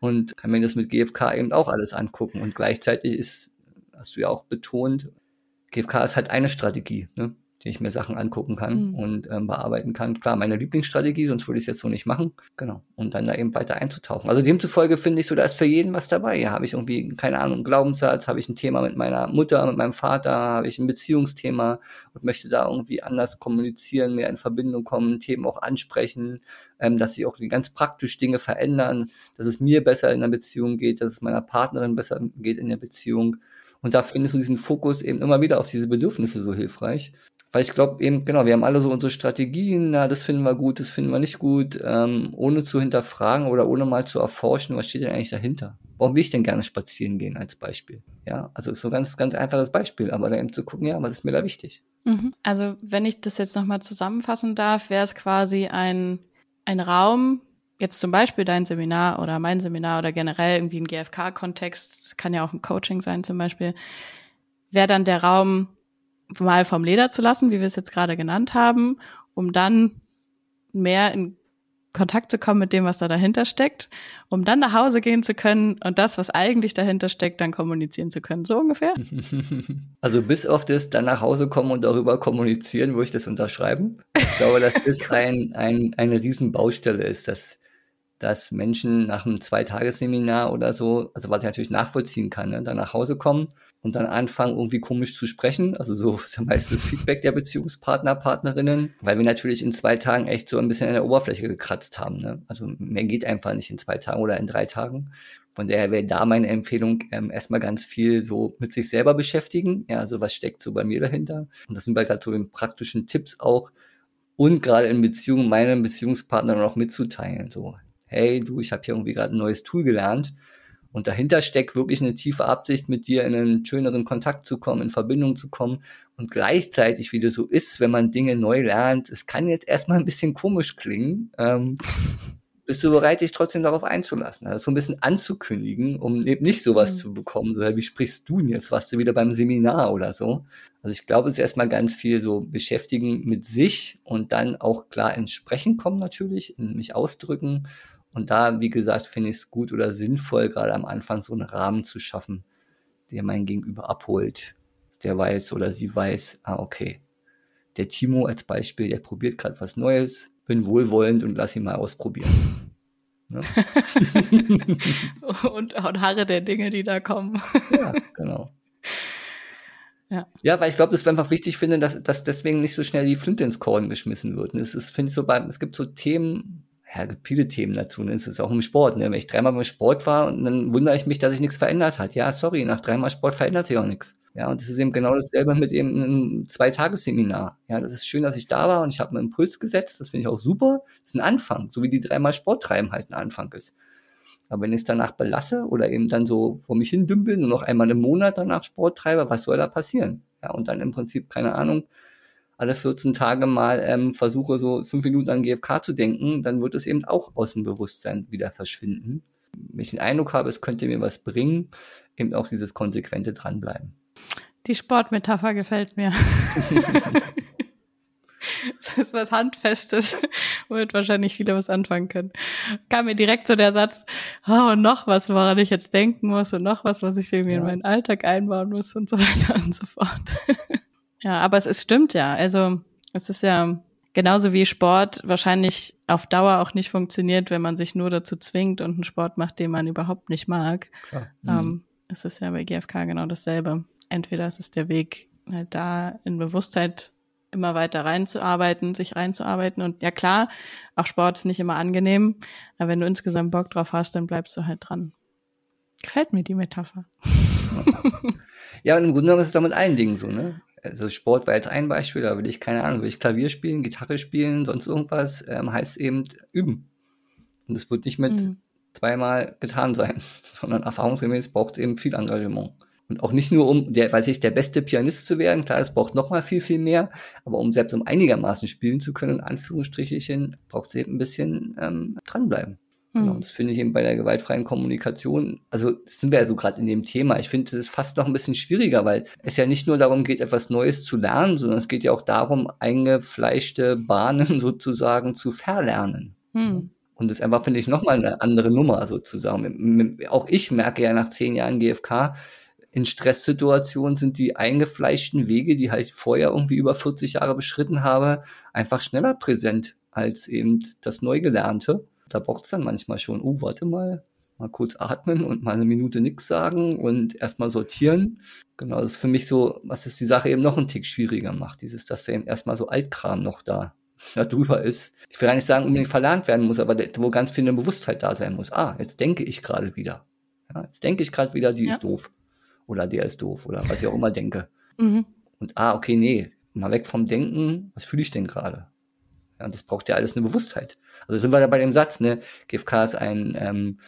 und kann mir das mit GFK eben auch alles angucken. Und gleichzeitig ist, hast du ja auch betont, GFK ist halt eine Strategie. Ne? Die ich mir Sachen angucken kann mhm. und ähm, bearbeiten kann. Klar, meine Lieblingsstrategie, sonst würde ich es jetzt so nicht machen. Genau. Und dann da eben weiter einzutauchen. Also demzufolge finde ich so, da ist für jeden was dabei. Ja, habe ich irgendwie, keine Ahnung, einen Glaubenssatz, habe ich ein Thema mit meiner Mutter, mit meinem Vater, habe ich ein Beziehungsthema und möchte da irgendwie anders kommunizieren, mehr in Verbindung kommen, Themen auch ansprechen, ähm, dass sich auch ganz praktisch Dinge verändern, dass es mir besser in der Beziehung geht, dass es meiner Partnerin besser geht in der Beziehung. Und da findest du diesen Fokus eben immer wieder auf diese Bedürfnisse so hilfreich. Weil ich glaube eben, genau, wir haben alle so unsere Strategien, na, das finden wir gut, das finden wir nicht gut, ähm, ohne zu hinterfragen oder ohne mal zu erforschen, was steht denn eigentlich dahinter? Warum will ich denn gerne spazieren gehen als Beispiel? Ja, also ist so ganz, ganz einfaches Beispiel, aber dann eben zu gucken, ja, was ist mir da wichtig? Mhm. Also wenn ich das jetzt nochmal zusammenfassen darf, wäre es quasi ein, ein Raum, jetzt zum Beispiel dein Seminar oder mein Seminar oder generell irgendwie ein GFK-Kontext, kann ja auch ein Coaching sein zum Beispiel, wäre dann der Raum, mal vom Leder zu lassen, wie wir es jetzt gerade genannt haben, um dann mehr in Kontakt zu kommen mit dem, was da dahinter steckt, um dann nach Hause gehen zu können und das, was eigentlich dahinter steckt, dann kommunizieren zu können. So ungefähr? Also bis auf das dann nach Hause kommen und darüber kommunizieren, würde ich das unterschreiben. Ich glaube, dass das ein, ein, eine Riesenbaustelle ist, dass dass Menschen nach einem Zweitagesseminar oder so, also was ich natürlich nachvollziehen kann, ne, dann nach Hause kommen und dann anfangen, irgendwie komisch zu sprechen. Also so ist ja meistens Feedback der Beziehungspartner, Partnerinnen, weil wir natürlich in zwei Tagen echt so ein bisschen an der Oberfläche gekratzt haben. Ne? Also mehr geht einfach nicht in zwei Tagen oder in drei Tagen. Von daher wäre da meine Empfehlung, ähm, erstmal ganz viel so mit sich selber beschäftigen. Ja, also was steckt so bei mir dahinter? Und das sind wir gerade so in praktischen Tipps auch. Und gerade in Beziehungen meinen Beziehungspartnern auch mitzuteilen. So, hey du, ich habe hier irgendwie gerade ein neues Tool gelernt. Und dahinter steckt wirklich eine tiefe Absicht, mit dir in einen schöneren Kontakt zu kommen, in Verbindung zu kommen. Und gleichzeitig, wie das so ist, wenn man Dinge neu lernt, es kann jetzt erstmal ein bisschen komisch klingen, ähm, bist du bereit, dich trotzdem darauf einzulassen, also so ein bisschen anzukündigen, um eben nicht sowas mhm. zu bekommen, so, wie sprichst du denn jetzt, warst du wieder beim Seminar oder so. Also ich glaube, es ist erstmal ganz viel so beschäftigen mit sich und dann auch klar ins Sprechen kommen natürlich, in mich ausdrücken und da, wie gesagt, finde ich es gut oder sinnvoll, gerade am Anfang so einen Rahmen zu schaffen, der mein Gegenüber abholt, der weiß oder sie weiß, ah, okay, der Timo als Beispiel, der probiert gerade was Neues, bin wohlwollend und lass ihn mal ausprobieren. Ne? und, und Haare der Dinge, die da kommen. ja, genau. Ja. ja, weil ich glaube, das wäre einfach wichtig finde, dass, dass deswegen nicht so schnell die Flinte ins Korn geschmissen wird. Und es ist, finde ich, so beim, es gibt so Themen, ja, gibt viele Themen dazu. Ne? Es ist auch im Sport. Ne? Wenn ich dreimal beim Sport war und dann wundere ich mich, dass sich nichts verändert hat. Ja, sorry, nach dreimal Sport verändert sich auch nichts. Ja, und das ist eben genau dasselbe mit eben einem Zweitagesseminar. Ja, das ist schön, dass ich da war und ich habe einen Impuls gesetzt. Das finde ich auch super. Das ist ein Anfang, so wie die dreimal Sport treiben halt ein Anfang ist. Aber wenn ich es danach belasse oder eben dann so vor mich hin dümpel, nur noch einmal im Monat danach Sport treibe, was soll da passieren? Ja, und dann im Prinzip, keine Ahnung, alle 14 Tage mal ähm, versuche, so fünf Minuten an GFK zu denken, dann wird es eben auch aus dem Bewusstsein wieder verschwinden. Wenn ich den Eindruck habe, es könnte mir was bringen, eben auch dieses konsequente Dranbleiben. Die Sportmetapher gefällt mir. Das ist was Handfestes, womit wahrscheinlich viele was anfangen können. Kam mir direkt so der Satz, oh, und noch was, woran ich jetzt denken muss und noch was, was ich irgendwie ja. in meinen Alltag einbauen muss und so weiter und so fort. Ja, aber es ist, stimmt ja. Also es ist ja genauso wie Sport wahrscheinlich auf Dauer auch nicht funktioniert, wenn man sich nur dazu zwingt und einen Sport macht, den man überhaupt nicht mag. Mhm. Ähm, es ist ja bei GFK genau dasselbe. Entweder ist es der Weg, halt da in Bewusstheit immer weiter reinzuarbeiten, sich reinzuarbeiten. Und ja klar, auch Sport ist nicht immer angenehm, aber wenn du insgesamt Bock drauf hast, dann bleibst du halt dran. Gefällt mir die Metapher. Ja, und im Grunde genommen ist es doch mit allen Dingen so, ne? Also Sport war jetzt ein Beispiel, da will ich, keine Ahnung, will ich Klavier spielen, Gitarre spielen, sonst irgendwas, ähm, heißt eben üben. Und es wird nicht mit mhm. zweimal getan sein, sondern erfahrungsgemäß braucht es eben viel Engagement. Und auch nicht nur um, der, weiß ich, der beste Pianist zu werden, klar, es braucht noch mal viel, viel mehr, aber um selbst um einigermaßen spielen zu können, in Anführungsstrichen, braucht es eben ein bisschen ähm, dranbleiben. Hm. Genau, das finde ich eben bei der gewaltfreien Kommunikation, also sind wir ja so gerade in dem Thema. Ich finde, das ist fast noch ein bisschen schwieriger, weil es ja nicht nur darum geht, etwas Neues zu lernen, sondern es geht ja auch darum, eingefleischte Bahnen sozusagen zu verlernen. Hm. Und das ist einfach, finde ich, nochmal eine andere Nummer sozusagen. Auch ich merke ja nach zehn Jahren GfK, in Stresssituationen sind die eingefleischten Wege, die halt vorher irgendwie über 40 Jahre beschritten habe, einfach schneller präsent als eben das Neugelernte. Da braucht es dann manchmal schon, oh, warte mal, mal kurz atmen und mal eine Minute nichts sagen und erstmal sortieren. Genau, das ist für mich so, was es die Sache eben noch einen Tick schwieriger macht. Dieses, dass da eben erstmal so Altkram noch da, da drüber ist. Ich will gar nicht sagen, unbedingt verlernt werden muss, aber wo ganz viel eine Bewusstheit da sein muss. Ah, jetzt denke ich gerade wieder. Ja, jetzt denke ich gerade wieder, die ja. ist doof oder der ist doof oder was ich auch immer denke. Mhm. Und ah, okay, nee, mal weg vom Denken, was fühle ich denn gerade? Ja, das braucht ja alles eine Bewusstheit. Also sind wir da bei dem Satz, ne? GFK ist ein ähm,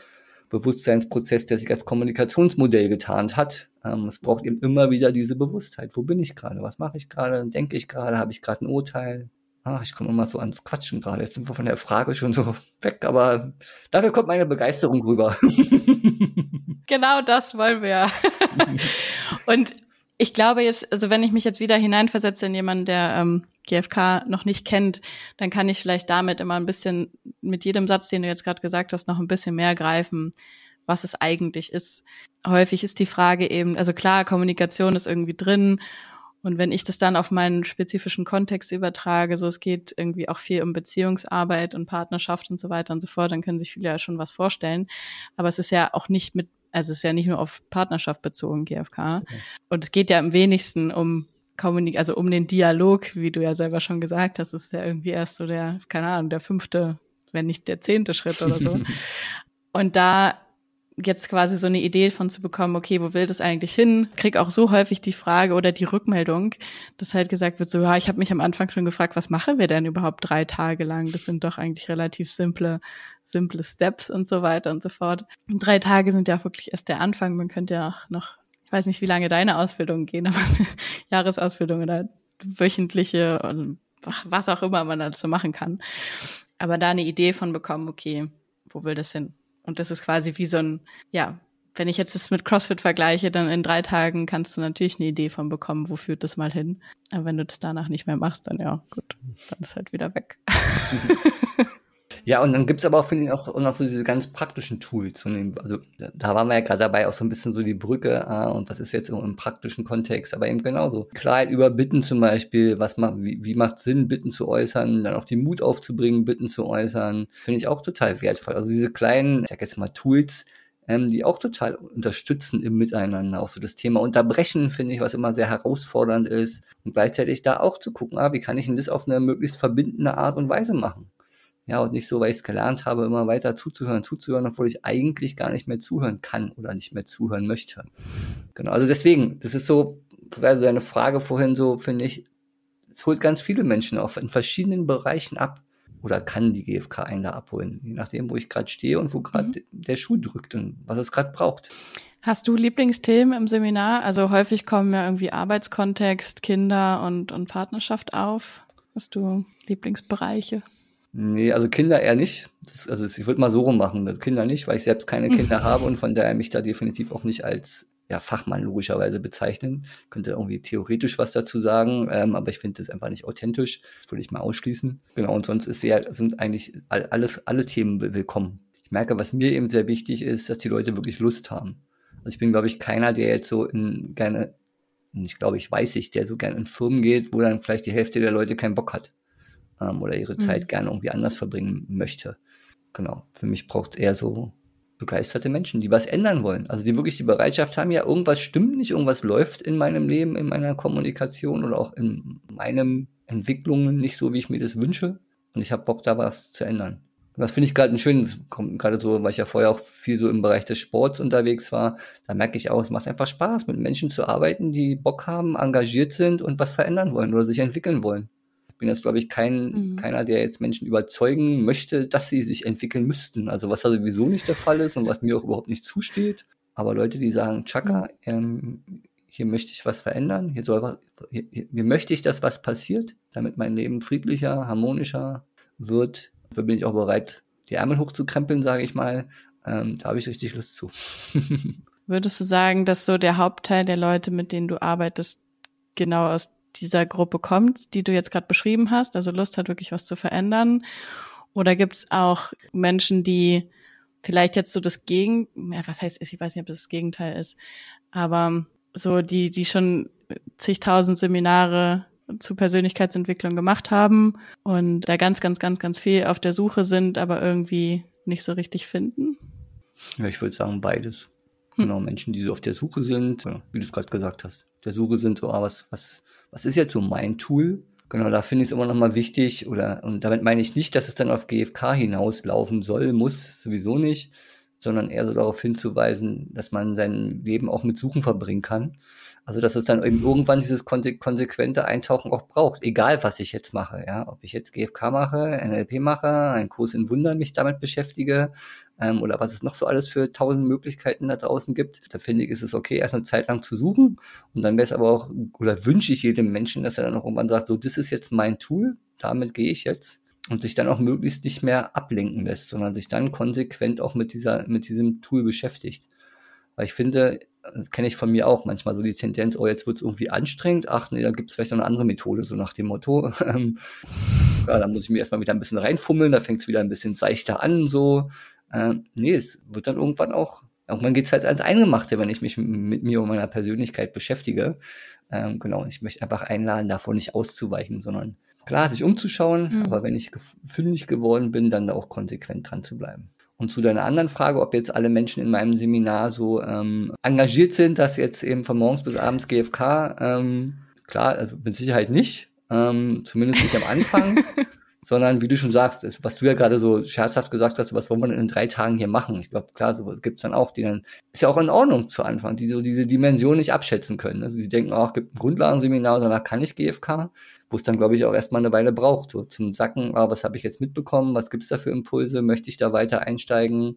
Bewusstseinsprozess, der sich als Kommunikationsmodell getarnt hat. Ähm, es braucht eben immer wieder diese Bewusstheit. Wo bin ich gerade? Was mache ich gerade? Denke ich gerade? Habe ich gerade ein Urteil? Ach, ich komme immer so ans Quatschen gerade. Jetzt sind wir von der Frage schon so weg, aber dafür kommt meine Begeisterung rüber. genau das wollen wir. Und ich glaube jetzt, also wenn ich mich jetzt wieder hineinversetze in jemanden, der ähm, GFK noch nicht kennt, dann kann ich vielleicht damit immer ein bisschen mit jedem Satz, den du jetzt gerade gesagt hast, noch ein bisschen mehr greifen, was es eigentlich ist. Häufig ist die Frage eben, also klar, Kommunikation ist irgendwie drin und wenn ich das dann auf meinen spezifischen Kontext übertrage, so es geht irgendwie auch viel um Beziehungsarbeit und Partnerschaft und so weiter und so fort, dann können sich viele ja schon was vorstellen. Aber es ist ja auch nicht mit, also es ist ja nicht nur auf Partnerschaft bezogen, GFK. Okay. Und es geht ja am wenigsten um Kommunik, also um den Dialog, wie du ja selber schon gesagt hast, ist ja irgendwie erst so der, keine Ahnung, der fünfte, wenn nicht der zehnte Schritt oder so. und da jetzt quasi so eine Idee von zu bekommen, okay, wo will das eigentlich hin? Krieg auch so häufig die Frage oder die Rückmeldung, dass halt gesagt wird, so, ja, ich habe mich am Anfang schon gefragt, was machen wir denn überhaupt drei Tage lang? Das sind doch eigentlich relativ simple, simple Steps und so weiter und so fort. Und drei Tage sind ja wirklich erst der Anfang. Man könnte ja auch noch, ich weiß nicht, wie lange deine Ausbildungen gehen, aber Jahresausbildung oder wöchentliche und was auch immer man dazu machen kann. Aber da eine Idee von bekommen, okay, wo will das hin? Und das ist quasi wie so ein, ja, wenn ich jetzt das mit CrossFit vergleiche, dann in drei Tagen kannst du natürlich eine Idee von bekommen, wo führt das mal hin. Aber wenn du das danach nicht mehr machst, dann ja, gut, dann ist halt wieder weg. Ja, und dann gibt's aber auch, finde ich, auch, auch noch so diese ganz praktischen Tools. Also da waren wir ja gerade dabei, auch so ein bisschen so die Brücke, ah, und was ist jetzt im praktischen Kontext, aber eben genauso. Klarheit über Bitten zum Beispiel, was macht, wie, wie macht Sinn, Bitten zu äußern, dann auch den Mut aufzubringen, Bitten zu äußern, finde ich auch total wertvoll. Also diese kleinen, ich sag jetzt mal Tools, ähm, die auch total unterstützen im Miteinander. Auch so das Thema Unterbrechen finde ich, was immer sehr herausfordernd ist. Und gleichzeitig da auch zu gucken, ah, wie kann ich denn das auf eine möglichst verbindende Art und Weise machen? Ja, und nicht so, weil ich es gelernt habe, immer weiter zuzuhören, zuzuhören, obwohl ich eigentlich gar nicht mehr zuhören kann oder nicht mehr zuhören möchte. Genau, also deswegen, das ist so, also deine Frage vorhin so, finde ich, es holt ganz viele Menschen auf in verschiedenen Bereichen ab oder kann die GfK einen da abholen, je nachdem, wo ich gerade stehe und wo gerade mhm. der Schuh drückt und was es gerade braucht. Hast du Lieblingsthemen im Seminar? Also häufig kommen ja irgendwie Arbeitskontext, Kinder und, und Partnerschaft auf. Hast du Lieblingsbereiche? Nee, also Kinder eher nicht. Das, also ich würde mal so rum machen, das Kinder nicht, weil ich selbst keine Kinder habe und von daher mich da definitiv auch nicht als ja, Fachmann logischerweise bezeichnen. Könnte irgendwie theoretisch was dazu sagen, ähm, aber ich finde das einfach nicht authentisch. Das würde ich mal ausschließen. Genau, und sonst ist sehr, sind eigentlich alles, alle Themen willkommen. Ich merke, was mir eben sehr wichtig ist, dass die Leute wirklich Lust haben. Also ich bin, glaube ich, keiner, der jetzt so in gerne, ich glaube, ich weiß ich, der so gerne in Firmen geht, wo dann vielleicht die Hälfte der Leute keinen Bock hat ähm, oder ihre mhm. Zeit gerne irgendwie anders verbringen möchte. Genau. Für mich braucht es eher so begeisterte Menschen, die was ändern wollen. Also die wirklich die Bereitschaft haben, ja, irgendwas stimmt nicht, irgendwas läuft in meinem Leben, in meiner Kommunikation oder auch in meinen Entwicklungen nicht so, wie ich mir das wünsche. Und ich habe Bock, da was zu ändern. Und das finde ich gerade ein schönes, gerade so, weil ich ja vorher auch viel so im Bereich des Sports unterwegs war, da merke ich auch, es macht einfach Spaß, mit Menschen zu arbeiten, die Bock haben, engagiert sind und was verändern wollen oder sich entwickeln wollen. Bin jetzt, glaube ich, kein, mhm. keiner, der jetzt Menschen überzeugen möchte, dass sie sich entwickeln müssten. Also was da sowieso nicht der Fall ist und was mir auch überhaupt nicht zusteht. Aber Leute, die sagen, Chaka, mhm. ähm, hier möchte ich was verändern, hier soll was, hier, hier möchte ich, dass was passiert, damit mein Leben friedlicher, harmonischer wird, da bin ich auch bereit, die Ärmel hochzukrempeln, sage ich mal. Ähm, da habe ich richtig Lust zu. Würdest du sagen, dass so der Hauptteil der Leute, mit denen du arbeitest, genau aus dieser Gruppe kommt, die du jetzt gerade beschrieben hast, also Lust hat, wirklich was zu verändern? Oder gibt es auch Menschen, die vielleicht jetzt so das Gegen, ja, was heißt, ich weiß nicht, ob das das Gegenteil ist, aber so die, die schon zigtausend Seminare zu Persönlichkeitsentwicklung gemacht haben und da ganz, ganz, ganz, ganz viel auf der Suche sind, aber irgendwie nicht so richtig finden? Ja, ich würde sagen beides. Hm. Genau, Menschen, die so auf der Suche sind, wie du es gerade gesagt hast, der Suche sind so, ah, was, was, was ist jetzt so mein Tool? Genau, da finde ich es immer noch mal wichtig, oder, und damit meine ich nicht, dass es dann auf GFK hinauslaufen soll, muss, sowieso nicht, sondern eher so darauf hinzuweisen, dass man sein Leben auch mit Suchen verbringen kann also, dass es dann eben irgendwann dieses konsequente Eintauchen auch braucht, egal was ich jetzt mache, ja. Ob ich jetzt GFK mache, NLP mache, einen Kurs in Wundern mich damit beschäftige, ähm, oder was es noch so alles für tausend Möglichkeiten da draußen gibt. Da finde ich, ist es okay, erst eine Zeit lang zu suchen. Und dann wäre es aber auch, oder wünsche ich jedem Menschen, dass er dann auch irgendwann sagt, so, das ist jetzt mein Tool, damit gehe ich jetzt und sich dann auch möglichst nicht mehr ablenken lässt, sondern sich dann konsequent auch mit dieser, mit diesem Tool beschäftigt. Weil ich finde, kenne ich von mir auch manchmal so die Tendenz, oh, jetzt wird es irgendwie anstrengend, ach nee, da gibt es vielleicht noch eine andere Methode, so nach dem Motto. Ähm, ja, da muss ich mir erstmal wieder ein bisschen reinfummeln, da fängt es wieder ein bisschen seichter an, so. Ähm, nee, es wird dann irgendwann auch, irgendwann geht es halt ans Eingemachte, wenn ich mich mit mir und meiner Persönlichkeit beschäftige. Ähm, genau, ich möchte einfach einladen, davor nicht auszuweichen, sondern klar, sich umzuschauen, mhm. aber wenn ich fündig geworden bin, dann da auch konsequent dran zu bleiben. Und zu deiner anderen Frage, ob jetzt alle Menschen in meinem Seminar so ähm, engagiert sind, dass jetzt eben von morgens bis abends GFK, ähm, klar, also mit Sicherheit nicht, ähm, zumindest nicht am Anfang. sondern wie du schon sagst, ist, was du ja gerade so scherzhaft gesagt hast, was wollen wir denn in drei Tagen hier machen? Ich glaube, klar, sowas gibt's dann auch, die dann, ist ja auch in Ordnung zu Anfang, die so diese Dimension nicht abschätzen können. Also sie denken auch, gibt ein Grundlagenseminar, danach kann ich GFK, wo es dann, glaube ich, auch erstmal eine Weile braucht, so zum Sacken, ah, was habe ich jetzt mitbekommen, was gibt's da für Impulse, möchte ich da weiter einsteigen?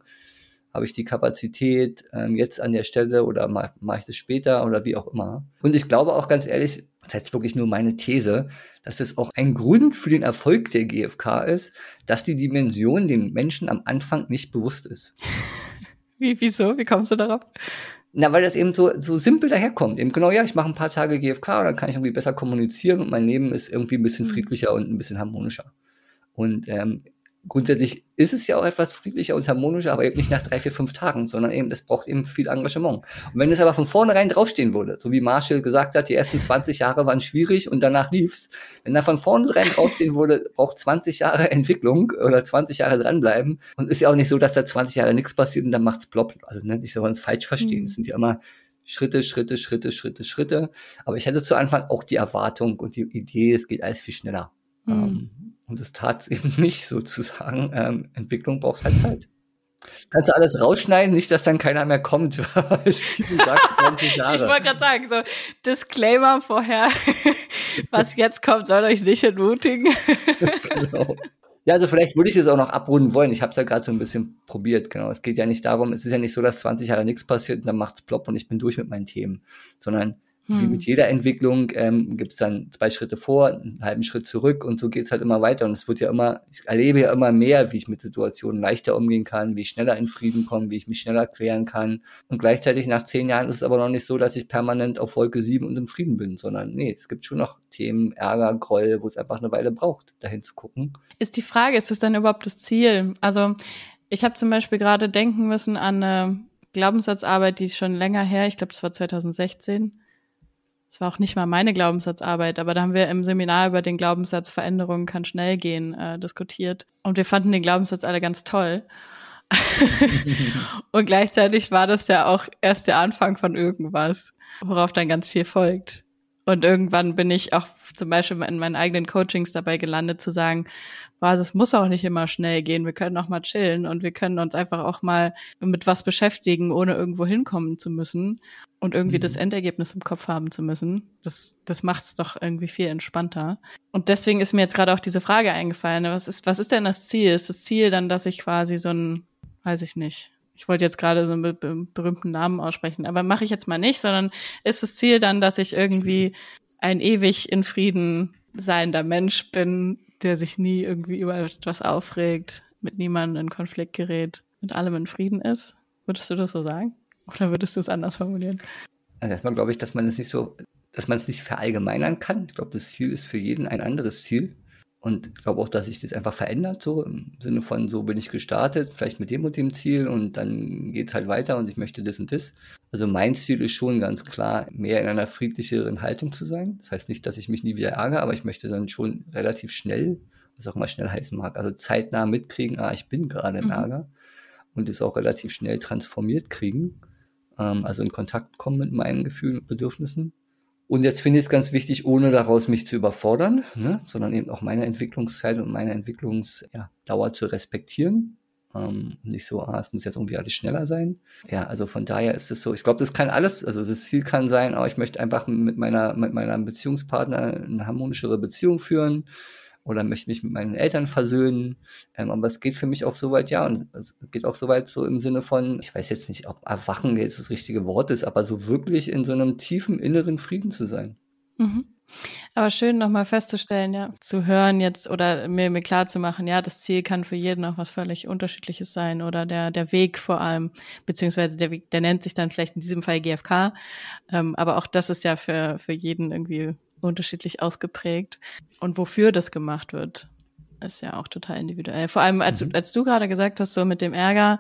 Habe ich die Kapazität ähm, jetzt an der Stelle oder mache mach ich das später oder wie auch immer? Und ich glaube auch ganz ehrlich, das ist jetzt wirklich nur meine These, dass es auch ein Grund für den Erfolg der GfK ist, dass die Dimension den Menschen am Anfang nicht bewusst ist. Wie, wieso? Wie kommst du darauf? Na, weil das eben so, so simpel daherkommt. Eben genau, ja, ich mache ein paar Tage GfK und dann kann ich irgendwie besser kommunizieren und mein Leben ist irgendwie ein bisschen mhm. friedlicher und ein bisschen harmonischer. Und ähm, grundsätzlich ist es ja auch etwas friedlicher und harmonischer, aber eben nicht nach drei, vier, fünf Tagen, sondern eben, es braucht eben viel Engagement. Und wenn es aber von vornherein draufstehen würde, so wie Marshall gesagt hat, die ersten 20 Jahre waren schwierig und danach lief's, wenn da von vornherein draufstehen würde, braucht 20 Jahre Entwicklung oder 20 Jahre dranbleiben und ist ja auch nicht so, dass da 20 Jahre nichts passiert und dann macht's plopp. Also ne, nicht so uns falsch verstehen. Mhm. Es sind ja immer Schritte, Schritte, Schritte, Schritte, Schritte. Aber ich hatte zu Anfang auch die Erwartung und die Idee, es geht alles viel schneller. Mhm. Ähm, und es tat es eben nicht sozusagen. Ähm, Entwicklung braucht halt Zeit. Kannst du alles rausschneiden, nicht, dass dann keiner mehr kommt. ich wollte gerade sagen, so Disclaimer vorher, was jetzt kommt, soll euch nicht entmutigen. genau. Ja, also vielleicht würde ich es auch noch abrunden wollen. Ich habe es ja gerade so ein bisschen probiert, genau. Es geht ja nicht darum, es ist ja nicht so, dass 20 Jahre nichts passiert und dann macht's plopp und ich bin durch mit meinen Themen, sondern hm. Wie mit jeder Entwicklung ähm, gibt es dann zwei Schritte vor, einen halben Schritt zurück und so geht's halt immer weiter. Und es wird ja immer, ich erlebe ja immer mehr, wie ich mit Situationen leichter umgehen kann, wie ich schneller in Frieden komme, wie ich mich schneller klären kann. Und gleichzeitig nach zehn Jahren ist es aber noch nicht so, dass ich permanent auf Wolke sieben und im Frieden bin, sondern nee, es gibt schon noch Themen, Ärger, Groll, wo es einfach eine Weile braucht, dahin zu gucken. Ist die Frage, ist es dann überhaupt das Ziel? Also ich habe zum Beispiel gerade denken müssen an eine Glaubenssatzarbeit, die ist schon länger her, ich glaube, das war 2016 es war auch nicht mal meine Glaubenssatzarbeit, aber da haben wir im Seminar über den Glaubenssatz Veränderungen kann schnell gehen äh, diskutiert. Und wir fanden den Glaubenssatz alle ganz toll. und gleichzeitig war das ja auch erst der Anfang von irgendwas, worauf dann ganz viel folgt. Und irgendwann bin ich auch zum Beispiel in meinen eigenen Coachings dabei gelandet zu sagen, was, es muss auch nicht immer schnell gehen. Wir können auch mal chillen und wir können uns einfach auch mal mit was beschäftigen, ohne irgendwo hinkommen zu müssen und irgendwie mhm. das Endergebnis im Kopf haben zu müssen. Das, das macht es doch irgendwie viel entspannter. Und deswegen ist mir jetzt gerade auch diese Frage eingefallen. Was ist, was ist denn das Ziel? Ist das Ziel dann, dass ich quasi so ein, weiß ich nicht, ich wollte jetzt gerade so einen be berühmten Namen aussprechen, aber mache ich jetzt mal nicht, sondern ist das Ziel dann, dass ich irgendwie ein ewig in Frieden seiender Mensch bin, der sich nie irgendwie über etwas aufregt, mit niemandem in Konflikt gerät, mit allem in Frieden ist? Würdest du das so sagen? Oder würdest du es anders formulieren? Also erstmal glaube ich, dass man es nicht so, dass man es nicht verallgemeinern kann. Ich glaube, das Ziel ist für jeden ein anderes Ziel. Und ich glaube auch, dass sich das einfach verändert, so im Sinne von, so bin ich gestartet, vielleicht mit dem und dem Ziel und dann geht es halt weiter und ich möchte das und das. Also mein Ziel ist schon ganz klar, mehr in einer friedlicheren Haltung zu sein. Das heißt nicht, dass ich mich nie wieder ärgere, aber ich möchte dann schon relativ schnell, was auch immer schnell heißen mag, also zeitnah mitkriegen, ah, ich bin gerade im mhm. Ärger und es auch relativ schnell transformiert kriegen. Ähm, also in Kontakt kommen mit meinen Gefühlen und Bedürfnissen und jetzt finde ich es ganz wichtig, ohne daraus mich zu überfordern, ne, sondern eben auch meine Entwicklungszeit und meine Entwicklungsdauer ja, zu respektieren. Ähm, nicht so, ah, es muss jetzt irgendwie alles schneller sein. Ja, also von daher ist es so, ich glaube, das kann alles, also das Ziel kann sein, aber ich möchte einfach mit meiner, mit meiner Beziehungspartner eine harmonischere Beziehung führen oder möchte mich mit meinen Eltern versöhnen. Ähm, aber es geht für mich auch so weit, ja, und es geht auch so weit so im Sinne von, ich weiß jetzt nicht, ob erwachen jetzt das richtige Wort ist, aber so wirklich in so einem tiefen inneren Frieden zu sein. Mhm. Aber schön nochmal festzustellen, ja, zu hören jetzt oder mir, mir klar zu machen, ja, das Ziel kann für jeden auch was völlig unterschiedliches sein oder der, der Weg vor allem, beziehungsweise der Weg, der nennt sich dann vielleicht in diesem Fall GFK, ähm, aber auch das ist ja für, für jeden irgendwie unterschiedlich ausgeprägt. Und wofür das gemacht wird, ist ja auch total individuell. Vor allem, als, mhm. als du gerade gesagt hast, so mit dem Ärger,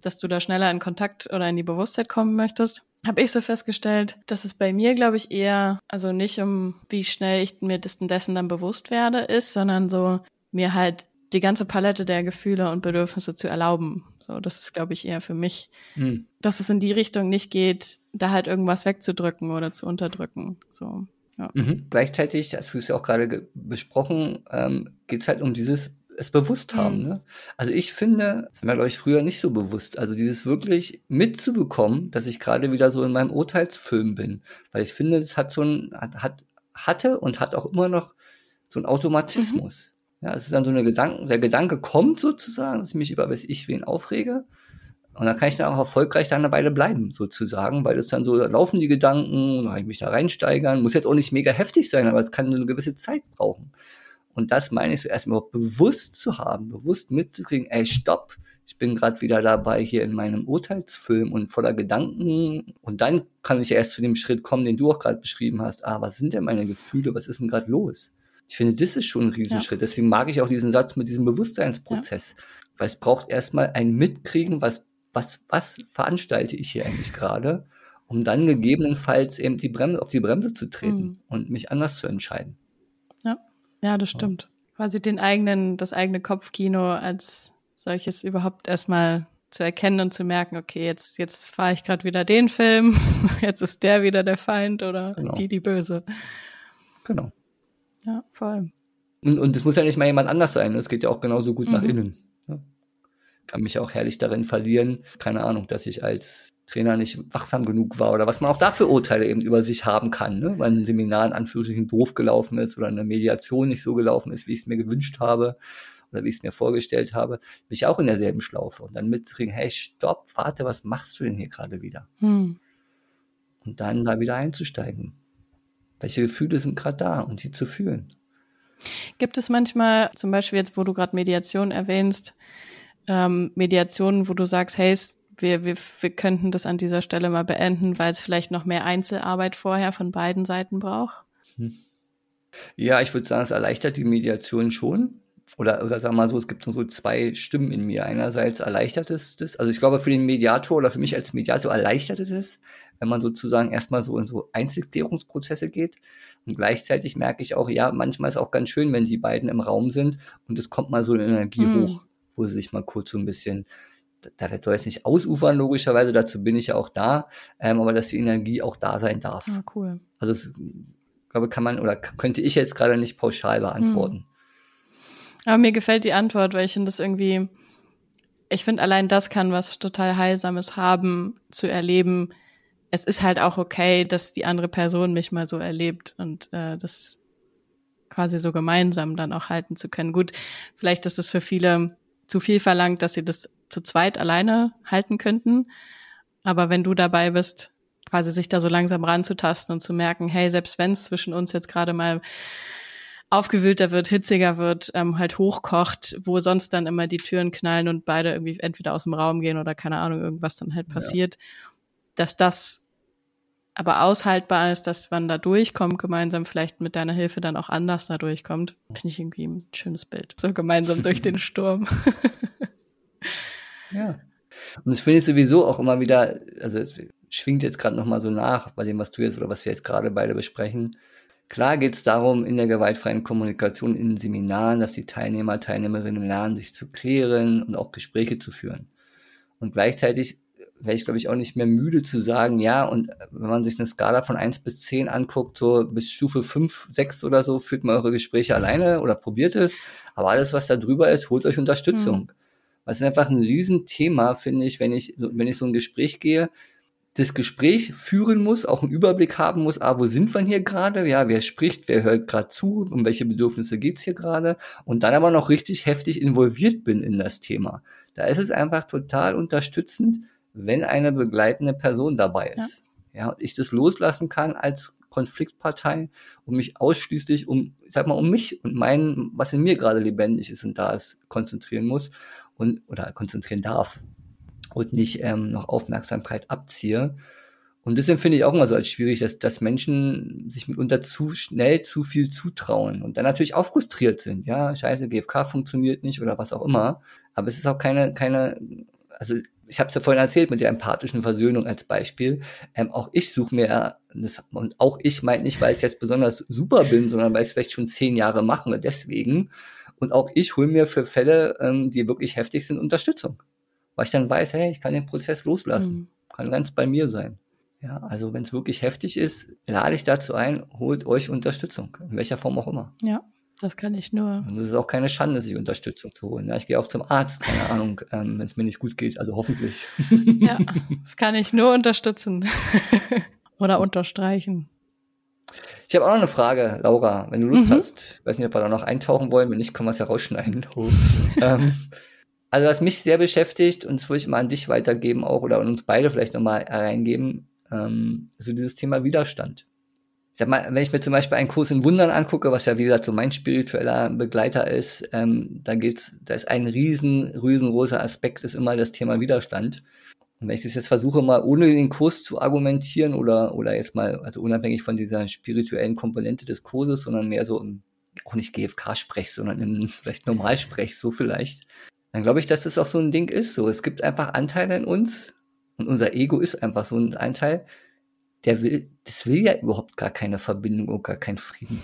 dass du da schneller in Kontakt oder in die Bewusstheit kommen möchtest, habe ich so festgestellt, dass es bei mir, glaube ich, eher, also nicht um, wie schnell ich mir dessen, dessen dann bewusst werde, ist, sondern so mir halt die ganze Palette der Gefühle und Bedürfnisse zu erlauben. So, das ist, glaube ich, eher für mich, mhm. dass es in die Richtung nicht geht, da halt irgendwas wegzudrücken oder zu unterdrücken. So, ja. Mhm. Gleichzeitig, hast du es ja auch gerade besprochen, ähm, geht es halt um dieses es bewusst haben. Mhm. Ne? Also ich finde, das war mir, glaube ich, früher nicht so bewusst. Also dieses wirklich mitzubekommen, dass ich gerade wieder so in meinem Urteilsfilm bin. Weil ich finde, das hat so ein, hat, hat hatte und hat auch immer noch so einen Automatismus. Mhm. Ja, es ist dann so eine Gedanke, der Gedanke kommt sozusagen, dass ich mich über was ich wen aufrege. Und dann kann ich dann auch erfolgreich da eine Weile bleiben, sozusagen, weil es dann so, da laufen die Gedanken, dann kann ich mich da reinsteigern. Muss jetzt auch nicht mega heftig sein, aber es kann eine gewisse Zeit brauchen. Und das meine ich so erstmal bewusst zu haben, bewusst mitzukriegen, ey, stopp, ich bin gerade wieder dabei hier in meinem Urteilsfilm und voller Gedanken. Und dann kann ich erst zu dem Schritt kommen, den du auch gerade beschrieben hast. Ah, was sind denn meine Gefühle? Was ist denn gerade los? Ich finde, das ist schon ein Riesenschritt. Ja. Deswegen mag ich auch diesen Satz mit diesem Bewusstseinsprozess. Ja. Weil es braucht erstmal ein Mitkriegen, was was, was veranstalte ich hier eigentlich gerade, um dann gegebenenfalls eben die Bremse, auf die Bremse zu treten mhm. und mich anders zu entscheiden. Ja, ja, das stimmt. Ja. Quasi den eigenen, das eigene Kopfkino als solches überhaupt erstmal zu erkennen und zu merken, okay, jetzt, jetzt fahre ich gerade wieder den Film, jetzt ist der wieder der Feind oder genau. die, die Böse. Genau. Ja, vor allem. Und, und es muss ja nicht mal jemand anders sein, es geht ja auch genauso gut mhm. nach innen kann mich auch herrlich darin verlieren. Keine Ahnung, dass ich als Trainer nicht wachsam genug war oder was man auch dafür Urteile eben über sich haben kann, ne? weil ein Seminar in Anführungsstrichen doof gelaufen ist oder eine Mediation nicht so gelaufen ist, wie ich es mir gewünscht habe oder wie ich es mir vorgestellt habe, bin ich auch in derselben Schlaufe. Und dann mitzukriegen, hey, stopp, warte, was machst du denn hier gerade wieder? Hm. Und dann da wieder einzusteigen. Welche Gefühle sind gerade da und die zu fühlen? Gibt es manchmal, zum Beispiel jetzt, wo du gerade Mediation erwähnst, ähm, Mediationen, wo du sagst, hey, wir, wir, wir könnten das an dieser Stelle mal beenden, weil es vielleicht noch mehr Einzelarbeit vorher von beiden Seiten braucht? Hm. Ja, ich würde sagen, es erleichtert die Mediation schon. Oder, oder sagen wir mal so, es gibt so zwei Stimmen in mir. Einerseits erleichtert es das, also ich glaube, für den Mediator oder für mich als Mediator erleichtert es es, wenn man sozusagen erstmal so in so Einzelklärungsprozesse geht. Und gleichzeitig merke ich auch, ja, manchmal ist auch ganz schön, wenn die beiden im Raum sind und es kommt mal so eine Energie hm. hoch, wo sie sich mal kurz so ein bisschen da soll jetzt nicht ausufern, logischerweise, dazu bin ich ja auch da, ähm, aber dass die Energie auch da sein darf. Ah, cool. Also es, glaube, kann man oder könnte ich jetzt gerade nicht pauschal beantworten. Hm. Aber mir gefällt die Antwort, weil ich finde das irgendwie, ich finde allein das kann was total Heilsames haben, zu erleben. Es ist halt auch okay, dass die andere Person mich mal so erlebt und äh, das quasi so gemeinsam dann auch halten zu können. Gut, vielleicht ist es für viele zu viel verlangt, dass sie das zu zweit alleine halten könnten. Aber wenn du dabei bist, quasi sich da so langsam ranzutasten und zu merken, hey, selbst wenn es zwischen uns jetzt gerade mal aufgewühlter wird, hitziger wird, ähm, halt hochkocht, wo sonst dann immer die Türen knallen und beide irgendwie entweder aus dem Raum gehen oder keine Ahnung, irgendwas dann halt passiert, ja. dass das aber aushaltbar ist, dass man da durchkommt, gemeinsam vielleicht mit deiner Hilfe dann auch anders da durchkommt, finde ich irgendwie ein schönes Bild. So gemeinsam durch den Sturm. ja. Und das finde ich sowieso auch immer wieder, also es schwingt jetzt gerade nochmal so nach bei dem, was du jetzt oder was wir jetzt gerade beide besprechen. Klar geht es darum, in der gewaltfreien Kommunikation in Seminaren, dass die Teilnehmer, Teilnehmerinnen lernen, sich zu klären und auch Gespräche zu führen. Und gleichzeitig wäre ich, glaube ich, auch nicht mehr müde zu sagen, ja, und wenn man sich eine Skala von eins bis zehn anguckt, so bis Stufe fünf, sechs oder so, führt man eure Gespräche alleine oder probiert es. Aber alles, was da drüber ist, holt euch Unterstützung. Mhm. Das ist einfach ein Riesenthema, finde ich, wenn ich, wenn ich so ein Gespräch gehe, das Gespräch führen muss, auch einen Überblick haben muss, ah, wo sind wir hier gerade? Ja, wer spricht, wer hört gerade zu, um welche Bedürfnisse geht's hier gerade? Und dann aber noch richtig heftig involviert bin in das Thema. Da ist es einfach total unterstützend, wenn eine begleitende Person dabei ist. Ja, ja und ich das loslassen kann als Konfliktpartei und mich ausschließlich um, ich sag mal, um mich und mein, was in mir gerade lebendig ist und da ist, konzentrieren muss und oder konzentrieren darf und nicht ähm, noch Aufmerksamkeit abziehe. Und deswegen finde ich auch immer so als schwierig, dass, dass Menschen sich mitunter zu schnell zu viel zutrauen und dann natürlich auch frustriert sind. Ja, scheiße, GFK funktioniert nicht oder was auch immer. Aber es ist auch keine, keine, also ich habe es ja vorhin erzählt mit der empathischen Versöhnung als Beispiel. Ähm, auch ich suche mir, das, und auch ich meint nicht, weil ich jetzt besonders super bin, sondern weil ich es vielleicht schon zehn Jahre mache, deswegen. Und auch ich hole mir für Fälle, ähm, die wirklich heftig sind, Unterstützung. Weil ich dann weiß, hey, ich kann den Prozess loslassen. Mhm. Kann ganz bei mir sein. Ja, also wenn es wirklich heftig ist, lade ich dazu ein, holt euch Unterstützung, in welcher Form auch immer. Ja. Das kann ich nur. Und es ist auch keine Schande, sich Unterstützung zu holen. Ja, ich gehe auch zum Arzt, keine Ahnung, ähm, wenn es mir nicht gut geht, also hoffentlich. Ja, das kann ich nur unterstützen oder unterstreichen. Ich habe auch noch eine Frage, Laura, wenn du Lust mhm. hast. Ich weiß nicht, ob wir da noch eintauchen wollen. Wenn nicht, können wir es ja rausschneiden. ähm, also was mich sehr beschäftigt, und das würde ich mal an dich weitergeben auch oder an uns beide vielleicht nochmal reingeben, ähm, so dieses Thema Widerstand sag mal, wenn ich mir zum Beispiel einen Kurs in Wundern angucke, was ja wie gesagt so mein spiritueller Begleiter ist, ähm, da geht's, da ist ein riesen, riesengroßer Aspekt, ist immer das Thema Widerstand. Und wenn ich das jetzt versuche, mal ohne den Kurs zu argumentieren oder, oder jetzt mal, also unabhängig von dieser spirituellen Komponente des Kurses, sondern mehr so im, auch nicht GFK-Sprech, sondern im vielleicht Normalsprech, so vielleicht, dann glaube ich, dass das auch so ein Ding ist. So, es gibt einfach Anteile in uns und unser Ego ist einfach so ein Anteil, der will, das will ja überhaupt gar keine Verbindung und gar keinen Frieden.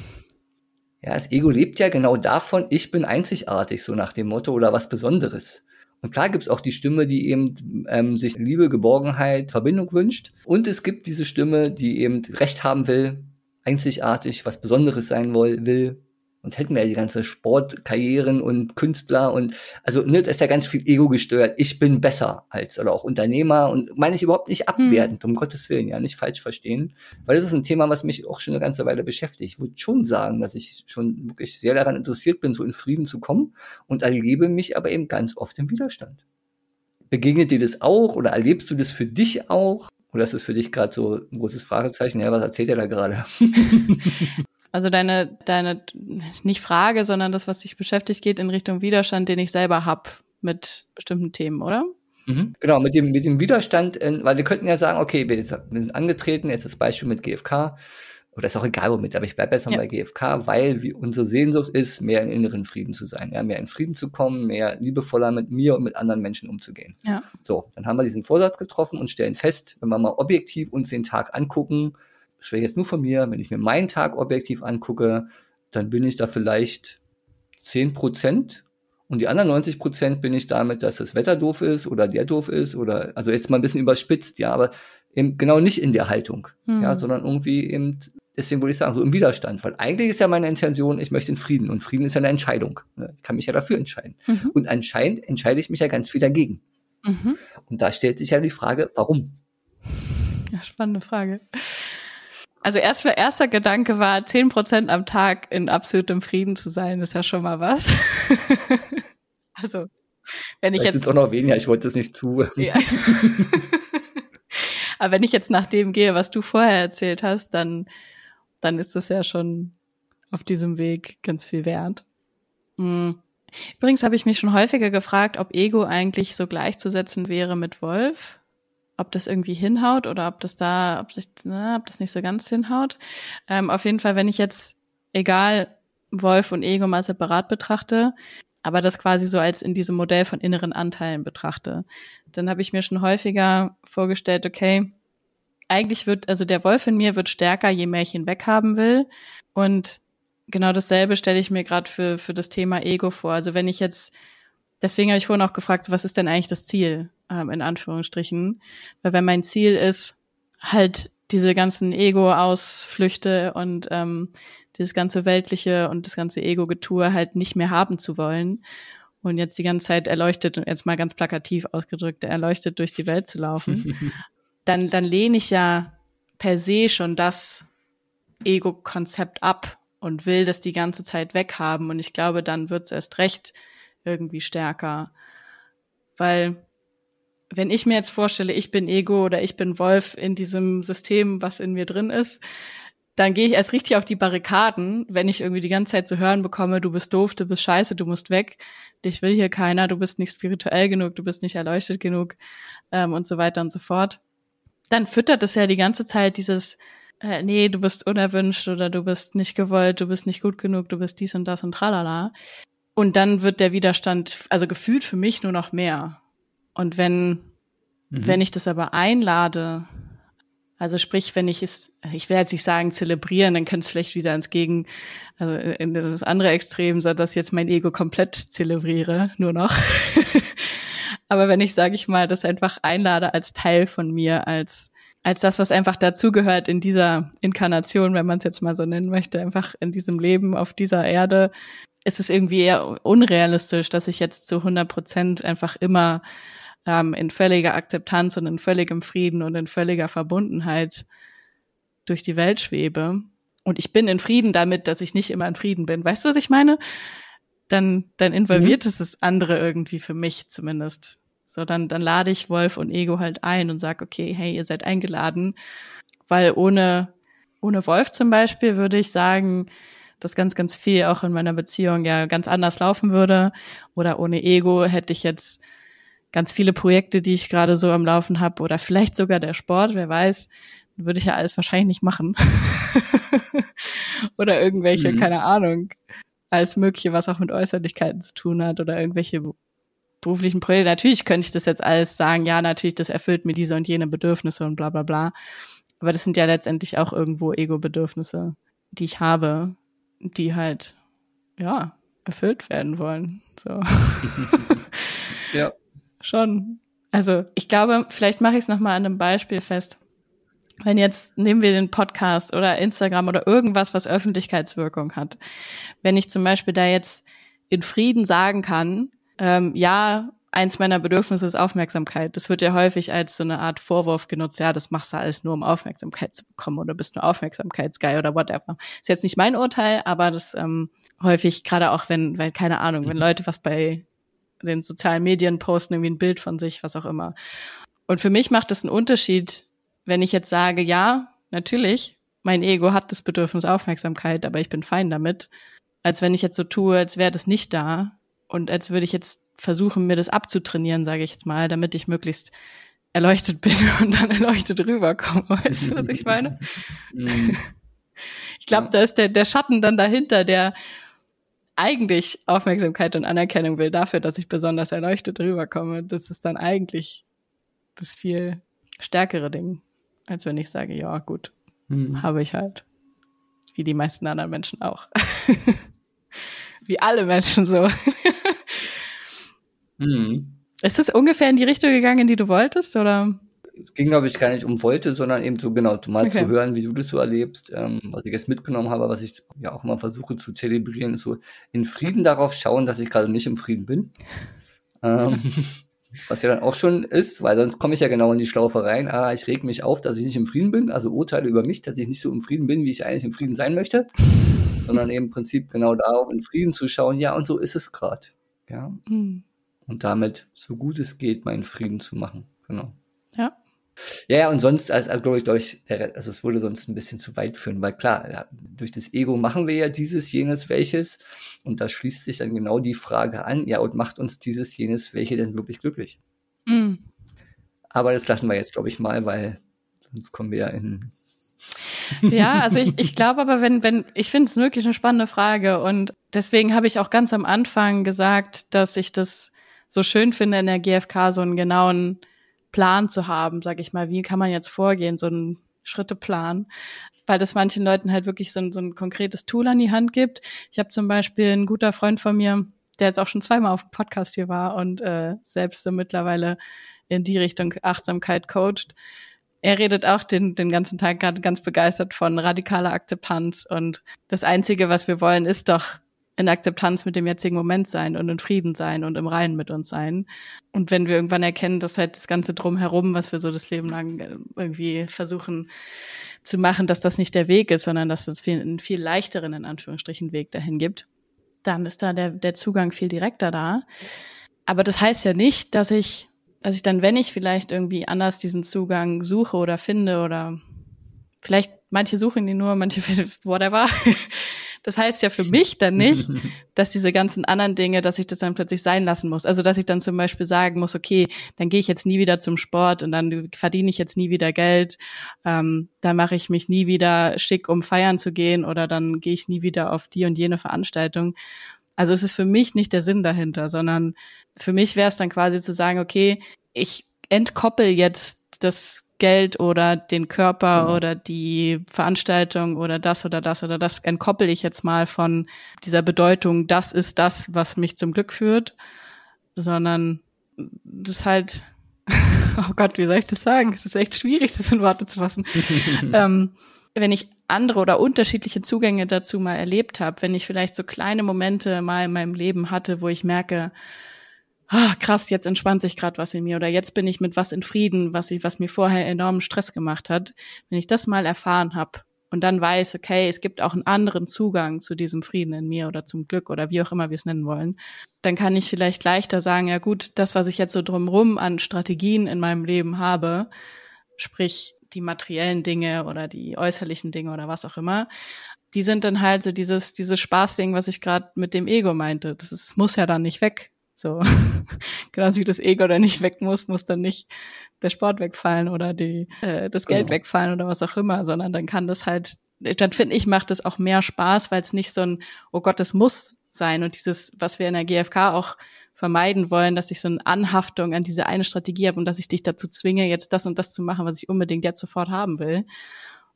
Ja, das Ego lebt ja genau davon, ich bin einzigartig, so nach dem Motto, oder was Besonderes. Und klar gibt's auch die Stimme, die eben ähm, sich Liebe, Geborgenheit, Verbindung wünscht. Und es gibt diese Stimme, die eben Recht haben will, einzigartig, was Besonderes sein will. Sonst hätten wir ja die ganze Sportkarrieren und Künstler und also ne, das ist ja ganz viel Ego gesteuert. Ich bin besser als oder auch Unternehmer und meine ich überhaupt nicht abwertend, hm. um Gottes Willen, ja, nicht falsch verstehen. Weil das ist ein Thema, was mich auch schon eine ganze Weile beschäftigt. Ich würde schon sagen, dass ich schon wirklich sehr daran interessiert bin, so in Frieden zu kommen und erlebe mich aber eben ganz oft im Widerstand. Begegnet dir das auch oder erlebst du das für dich auch? Oder ist es für dich gerade so ein großes Fragezeichen? Ja, was erzählt er da gerade? Also deine, deine, nicht Frage, sondern das, was dich beschäftigt, geht in Richtung Widerstand, den ich selber hab mit bestimmten Themen, oder? Mhm. Genau, mit dem, mit dem Widerstand, in, weil wir könnten ja sagen, okay, wir, wir sind angetreten, jetzt das Beispiel mit GFK, oder ist auch egal womit, aber ich bleibe jetzt mal ja. bei GFK, weil wir, unsere Sehnsucht ist, mehr in inneren Frieden zu sein, ja, mehr in Frieden zu kommen, mehr liebevoller mit mir und mit anderen Menschen umzugehen. Ja. So, dann haben wir diesen Vorsatz getroffen und stellen fest, wenn wir mal objektiv uns den Tag angucken, spreche jetzt nur von mir, wenn ich mir meinen Tag objektiv angucke, dann bin ich da vielleicht 10 Prozent und die anderen 90 Prozent bin ich damit, dass das Wetter doof ist oder der doof ist oder, also jetzt mal ein bisschen überspitzt, ja, aber eben genau nicht in der Haltung, mhm. ja, sondern irgendwie eben, deswegen würde ich sagen, so im Widerstand, weil eigentlich ist ja meine Intention, ich möchte in Frieden und Frieden ist ja eine Entscheidung. Ne? Ich kann mich ja dafür entscheiden. Mhm. Und anscheinend entscheide ich mich ja ganz viel dagegen. Mhm. Und da stellt sich ja die Frage, warum? Ja, spannende Frage. Also erst, erster Gedanke war, zehn Prozent am Tag in absolutem Frieden zu sein, ist ja schon mal was. also, wenn ich Vielleicht jetzt. auch noch weniger, ich wollte es nicht zu. Ja. Aber wenn ich jetzt nach dem gehe, was du vorher erzählt hast, dann, dann ist das ja schon auf diesem Weg ganz viel wert. Mhm. Übrigens habe ich mich schon häufiger gefragt, ob Ego eigentlich so gleichzusetzen wäre mit Wolf ob das irgendwie hinhaut oder ob das da, ob sich, ne, ob das nicht so ganz hinhaut. Ähm, auf jeden Fall, wenn ich jetzt, egal, Wolf und Ego mal separat betrachte, aber das quasi so als in diesem Modell von inneren Anteilen betrachte, dann habe ich mir schon häufiger vorgestellt, okay, eigentlich wird, also der Wolf in mir wird stärker, je mehr ich ihn weghaben will. Und genau dasselbe stelle ich mir gerade für, für das Thema Ego vor. Also wenn ich jetzt, deswegen habe ich vorhin auch gefragt, so, was ist denn eigentlich das Ziel? ähm, in Anführungsstrichen. Weil wenn mein Ziel ist, halt diese ganzen Ego-Ausflüchte und ähm, dieses ganze weltliche und das ganze Ego-Getue halt nicht mehr haben zu wollen und jetzt die ganze Zeit erleuchtet und jetzt mal ganz plakativ ausgedrückt, erleuchtet durch die Welt zu laufen, dann, dann lehne ich ja per se schon das Ego-Konzept ab und will das die ganze Zeit weghaben. Und ich glaube, dann wird's erst recht irgendwie stärker. Weil wenn ich mir jetzt vorstelle, ich bin Ego oder ich bin Wolf in diesem System, was in mir drin ist, dann gehe ich erst richtig auf die Barrikaden, wenn ich irgendwie die ganze Zeit zu hören bekomme, du bist doof, du bist scheiße, du musst weg, dich will hier keiner, du bist nicht spirituell genug, du bist nicht erleuchtet genug ähm, und so weiter und so fort. Dann füttert es ja die ganze Zeit dieses, äh, nee, du bist unerwünscht oder du bist nicht gewollt, du bist nicht gut genug, du bist dies und das und tralala. Und dann wird der Widerstand, also gefühlt für mich nur noch mehr. Und wenn, mhm. wenn ich das aber einlade, also sprich, wenn ich es, ich will jetzt nicht sagen zelebrieren, dann könnte es vielleicht wieder ins Gegen, also in das andere Extrem, so dass jetzt mein Ego komplett zelebriere, nur noch. aber wenn ich, sage ich mal, das einfach einlade als Teil von mir, als als das, was einfach dazugehört in dieser Inkarnation, wenn man es jetzt mal so nennen möchte, einfach in diesem Leben auf dieser Erde, ist es irgendwie eher unrealistisch, dass ich jetzt zu 100 Prozent einfach immer ähm, in völliger Akzeptanz und in völligem Frieden und in völliger Verbundenheit durch die Welt schwebe. Und ich bin in Frieden damit, dass ich nicht immer in Frieden bin. Weißt du, was ich meine? Dann, dann involviert mhm. es das andere irgendwie für mich zumindest. So, dann, dann lade ich Wolf und Ego halt ein und sag, okay, hey, ihr seid eingeladen. Weil ohne, ohne Wolf zum Beispiel würde ich sagen, dass ganz, ganz viel auch in meiner Beziehung ja ganz anders laufen würde. Oder ohne Ego hätte ich jetzt ganz viele Projekte, die ich gerade so am Laufen habe oder vielleicht sogar der Sport, wer weiß, würde ich ja alles wahrscheinlich nicht machen. oder irgendwelche, mhm. keine Ahnung, alles Mögliche, was auch mit Äußerlichkeiten zu tun hat oder irgendwelche beruflichen Projekte. Natürlich könnte ich das jetzt alles sagen, ja, natürlich, das erfüllt mir diese und jene Bedürfnisse und bla bla bla. Aber das sind ja letztendlich auch irgendwo Ego-Bedürfnisse, die ich habe, die halt, ja, erfüllt werden wollen. So. ja. Schon. Also ich glaube, vielleicht mache ich es nochmal an einem Beispiel fest. wenn jetzt nehmen wir den Podcast oder Instagram oder irgendwas, was Öffentlichkeitswirkung hat, wenn ich zum Beispiel da jetzt in Frieden sagen kann, ähm, ja, eins meiner Bedürfnisse ist Aufmerksamkeit. Das wird ja häufig als so eine Art Vorwurf genutzt, ja, das machst du alles nur, um Aufmerksamkeit zu bekommen oder bist nur Aufmerksamkeitsguy oder whatever. Ist jetzt nicht mein Urteil, aber das ähm, häufig, gerade auch wenn, weil, keine Ahnung, wenn mhm. Leute was bei den sozialen Medien posten, irgendwie ein Bild von sich, was auch immer. Und für mich macht es einen Unterschied, wenn ich jetzt sage, ja, natürlich, mein Ego hat das Bedürfnis Aufmerksamkeit, aber ich bin fein damit, als wenn ich jetzt so tue, als wäre das nicht da und als würde ich jetzt versuchen, mir das abzutrainieren, sage ich jetzt mal, damit ich möglichst erleuchtet bin und dann erleuchtet rüberkomme. Weißt du, was ich meine? Mhm. ich glaube, da ist der, der Schatten dann dahinter, der eigentlich Aufmerksamkeit und Anerkennung will dafür, dass ich besonders erleuchtet rüberkomme. Das ist dann eigentlich das viel stärkere Ding, als wenn ich sage, ja, gut, mhm. habe ich halt. Wie die meisten anderen Menschen auch. Wie alle Menschen so. Mhm. Ist es ungefähr in die Richtung gegangen, in die du wolltest, oder? Es ging, glaube ich, gar nicht um wollte, sondern eben so genau mal okay. zu hören, wie du das so erlebst. Ähm, was ich jetzt mitgenommen habe, was ich ja auch immer versuche zu zelebrieren, ist so in Frieden darauf schauen, dass ich gerade nicht im Frieden bin. Ähm, was ja dann auch schon ist, weil sonst komme ich ja genau in die Schlaufe rein. Ah, ich reg mich auf, dass ich nicht im Frieden bin, also urteile über mich, dass ich nicht so im Frieden bin, wie ich eigentlich im Frieden sein möchte, sondern eben im Prinzip genau darauf in Frieden zu schauen. Ja, und so ist es gerade. Ja. Mhm und damit, so gut es geht, meinen Frieden zu machen. Genau. Ja. Ja, und sonst, also, glaube ich, glaube ich, also es würde sonst ein bisschen zu weit führen, weil klar, ja, durch das Ego machen wir ja dieses, jenes, welches, und da schließt sich dann genau die Frage an, ja, und macht uns dieses, jenes, welche denn wirklich glücklich? Mm. Aber das lassen wir jetzt, glaube ich, mal, weil sonst kommen wir ja in. Ja, also ich, ich glaube aber, wenn, wenn, ich finde es wirklich eine spannende Frage und deswegen habe ich auch ganz am Anfang gesagt, dass ich das so schön finde, in der GfK so einen genauen Plan zu haben, sag ich mal, wie kann man jetzt vorgehen, so einen Schritteplan, weil das manchen Leuten halt wirklich so ein, so ein konkretes Tool an die Hand gibt. Ich habe zum Beispiel einen guter Freund von mir, der jetzt auch schon zweimal auf dem Podcast hier war und äh, selbst so mittlerweile in die Richtung Achtsamkeit coacht. Er redet auch den, den ganzen Tag gerade ganz begeistert von radikaler Akzeptanz und das Einzige, was wir wollen, ist doch in Akzeptanz mit dem jetzigen Moment sein und in Frieden sein und im Reinen mit uns sein. Und wenn wir irgendwann erkennen, dass halt das Ganze drumherum, was wir so das Leben lang äh, irgendwie versuchen zu machen, dass das nicht der Weg ist, sondern dass es viel, einen viel leichteren, in Anführungsstrichen, Weg dahin gibt, dann ist da der, der Zugang viel direkter da. Aber das heißt ja nicht, dass ich, dass ich dann, wenn ich vielleicht irgendwie anders diesen Zugang suche oder finde oder vielleicht manche suchen ihn nur, manche whatever, das heißt ja für mich dann nicht, dass diese ganzen anderen Dinge, dass ich das dann plötzlich sein lassen muss. Also dass ich dann zum Beispiel sagen muss, okay, dann gehe ich jetzt nie wieder zum Sport und dann verdiene ich jetzt nie wieder Geld, ähm, dann mache ich mich nie wieder schick, um feiern zu gehen oder dann gehe ich nie wieder auf die und jene Veranstaltung. Also es ist für mich nicht der Sinn dahinter, sondern für mich wäre es dann quasi zu sagen, okay, ich entkoppel jetzt das Geld oder den Körper mhm. oder die Veranstaltung oder das oder das oder das entkoppel ich jetzt mal von dieser Bedeutung, das ist das, was mich zum Glück führt, sondern das ist halt, oh Gott, wie soll ich das sagen? Es ist echt schwierig, das in Worte zu fassen. ähm, wenn ich andere oder unterschiedliche Zugänge dazu mal erlebt habe, wenn ich vielleicht so kleine Momente mal in meinem Leben hatte, wo ich merke, ah, krass, jetzt entspannt sich gerade was in mir oder jetzt bin ich mit was in Frieden, was ich, was mir vorher enormen Stress gemacht hat. Wenn ich das mal erfahren habe und dann weiß, okay, es gibt auch einen anderen Zugang zu diesem Frieden in mir oder zum Glück oder wie auch immer wir es nennen wollen, dann kann ich vielleicht leichter sagen, ja gut, das, was ich jetzt so drumrum an Strategien in meinem Leben habe, sprich die materiellen Dinge oder die äußerlichen Dinge oder was auch immer, die sind dann halt so dieses, dieses Spaßding, was ich gerade mit dem Ego meinte. Das ist, muss ja dann nicht weg. So, genauso wie das Ego da nicht weg muss, muss dann nicht der Sport wegfallen oder die, äh, das Geld genau. wegfallen oder was auch immer, sondern dann kann das halt, dann finde ich, macht es auch mehr Spaß, weil es nicht so ein, oh Gott, das muss sein und dieses, was wir in der GfK auch vermeiden wollen, dass ich so eine Anhaftung an diese eine Strategie habe und dass ich dich dazu zwinge, jetzt das und das zu machen, was ich unbedingt jetzt sofort haben will,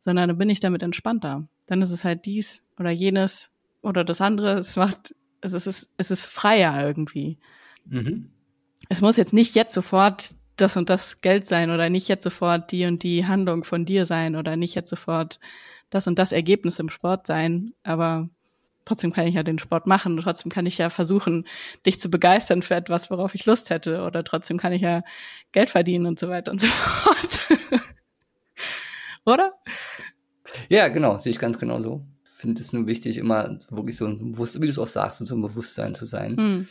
sondern dann bin ich damit entspannter. Dann ist es halt dies oder jenes oder das andere. Es macht es ist, es ist freier irgendwie. Mhm. Es muss jetzt nicht jetzt sofort das und das Geld sein oder nicht jetzt sofort die und die Handlung von dir sein oder nicht jetzt sofort das und das Ergebnis im Sport sein, aber trotzdem kann ich ja den Sport machen und trotzdem kann ich ja versuchen, dich zu begeistern für etwas, worauf ich Lust hätte oder trotzdem kann ich ja Geld verdienen und so weiter und so fort. oder? Ja, genau, sehe ich ganz genau so. Finde es nur wichtig, immer wirklich so ein, wie du es auch sagst, so ein Bewusstsein zu sein. Hm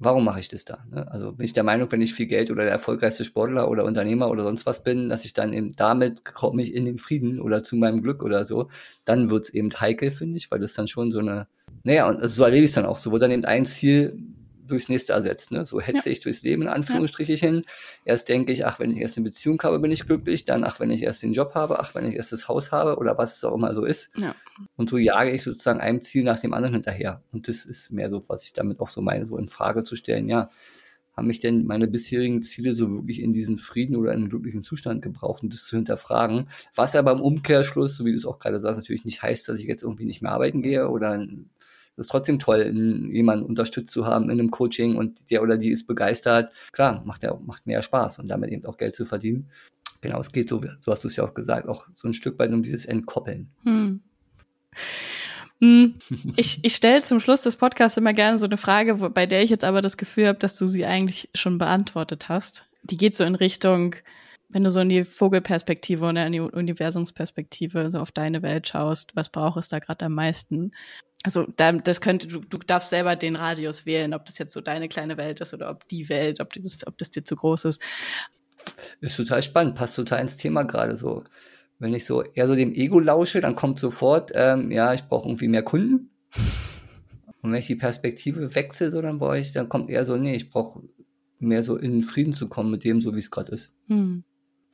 warum mache ich das da? Ne? Also bin ich der Meinung, wenn ich viel Geld oder der erfolgreichste Sportler oder Unternehmer oder sonst was bin, dass ich dann eben damit komme ich in den Frieden oder zu meinem Glück oder so, dann wird's eben heikel, finde ich, weil das dann schon so eine, naja, und also so erlebe ich es dann auch so, wo dann eben ein Ziel durchs nächste ersetzt. Ne? So hetze ja. ich durchs Leben in Anführungsstrichen ja. hin. Erst denke ich, ach, wenn ich erst eine Beziehung habe, bin ich glücklich. Dann, ach, wenn ich erst den Job habe, ach, wenn ich erst das Haus habe oder was es auch immer so ist. Ja. Und so jage ich sozusagen einem Ziel nach dem anderen hinterher. Und das ist mehr so, was ich damit auch so meine, so in Frage zu stellen. Ja, haben mich denn meine bisherigen Ziele so wirklich in diesen Frieden oder in einen glücklichen Zustand gebraucht und das zu hinterfragen. Was aber im Umkehrschluss, so wie du es auch gerade sagst, natürlich nicht heißt, dass ich jetzt irgendwie nicht mehr arbeiten gehe oder das ist trotzdem toll, jemanden unterstützt zu haben in einem Coaching und der oder die ist begeistert. Klar, macht ja macht mehr Spaß und damit eben auch Geld zu verdienen. Genau, es geht so, so hast du es ja auch gesagt, auch so ein Stück weit um dieses Entkoppeln. Hm. hm. Ich, ich stelle zum Schluss des Podcasts immer gerne so eine Frage, wo, bei der ich jetzt aber das Gefühl habe, dass du sie eigentlich schon beantwortet hast. Die geht so in Richtung, wenn du so in die Vogelperspektive oder in die Universumsperspektive so auf deine Welt schaust, was braucht es da gerade am meisten? also da, das könnte, du, du darfst selber den Radius wählen, ob das jetzt so deine kleine Welt ist oder ob die Welt, ob das, ob das dir zu groß ist. Ist total spannend, passt total ins Thema gerade so. Wenn ich so eher so dem Ego lausche, dann kommt sofort, ähm, ja, ich brauche irgendwie mehr Kunden. Und wenn ich die Perspektive wechsle, so dann brauche ich, dann kommt eher so, nee, ich brauche mehr so in Frieden zu kommen mit dem, so wie es gerade ist. Hm.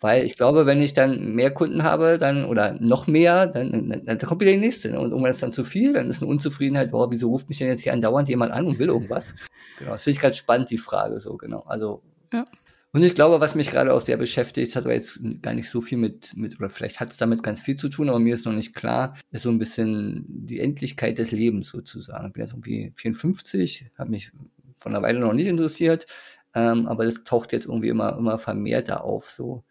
Weil ich glaube, wenn ich dann mehr Kunden habe, dann oder noch mehr, dann, dann, dann kommt wieder die nächste. Und irgendwann ist dann zu viel, dann ist eine Unzufriedenheit, boah, wieso ruft mich denn jetzt hier andauernd jemand an und will irgendwas? Genau, das finde ich ganz spannend, die Frage so, genau. Also, ja. Und ich glaube, was mich gerade auch sehr beschäftigt, hat aber jetzt gar nicht so viel mit, mit oder vielleicht hat es damit ganz viel zu tun, aber mir ist noch nicht klar, ist so ein bisschen die Endlichkeit des Lebens sozusagen. Ich bin jetzt irgendwie 54, habe mich von einer Weile noch nicht interessiert, ähm, aber das taucht jetzt irgendwie immer, immer vermehrter auf, so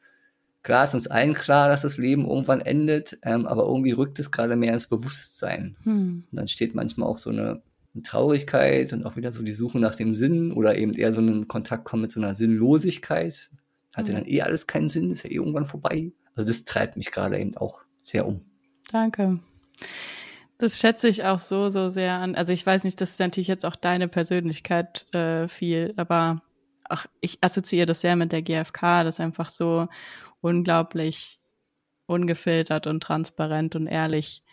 Klar ist uns allen klar, dass das Leben irgendwann endet, ähm, aber irgendwie rückt es gerade mehr ins Bewusstsein. Hm. Und dann steht manchmal auch so eine, eine, Traurigkeit und auch wieder so die Suche nach dem Sinn oder eben eher so einen Kontakt kommen mit so einer Sinnlosigkeit. Hat ja hm. dann eh alles keinen Sinn, ist ja eh irgendwann vorbei. Also das treibt mich gerade eben auch sehr um. Danke. Das schätze ich auch so, so sehr an. Also ich weiß nicht, das ist natürlich jetzt auch deine Persönlichkeit äh, viel, aber auch ich assoziiere das sehr mit der GfK, das einfach so unglaublich ungefiltert und transparent und ehrlich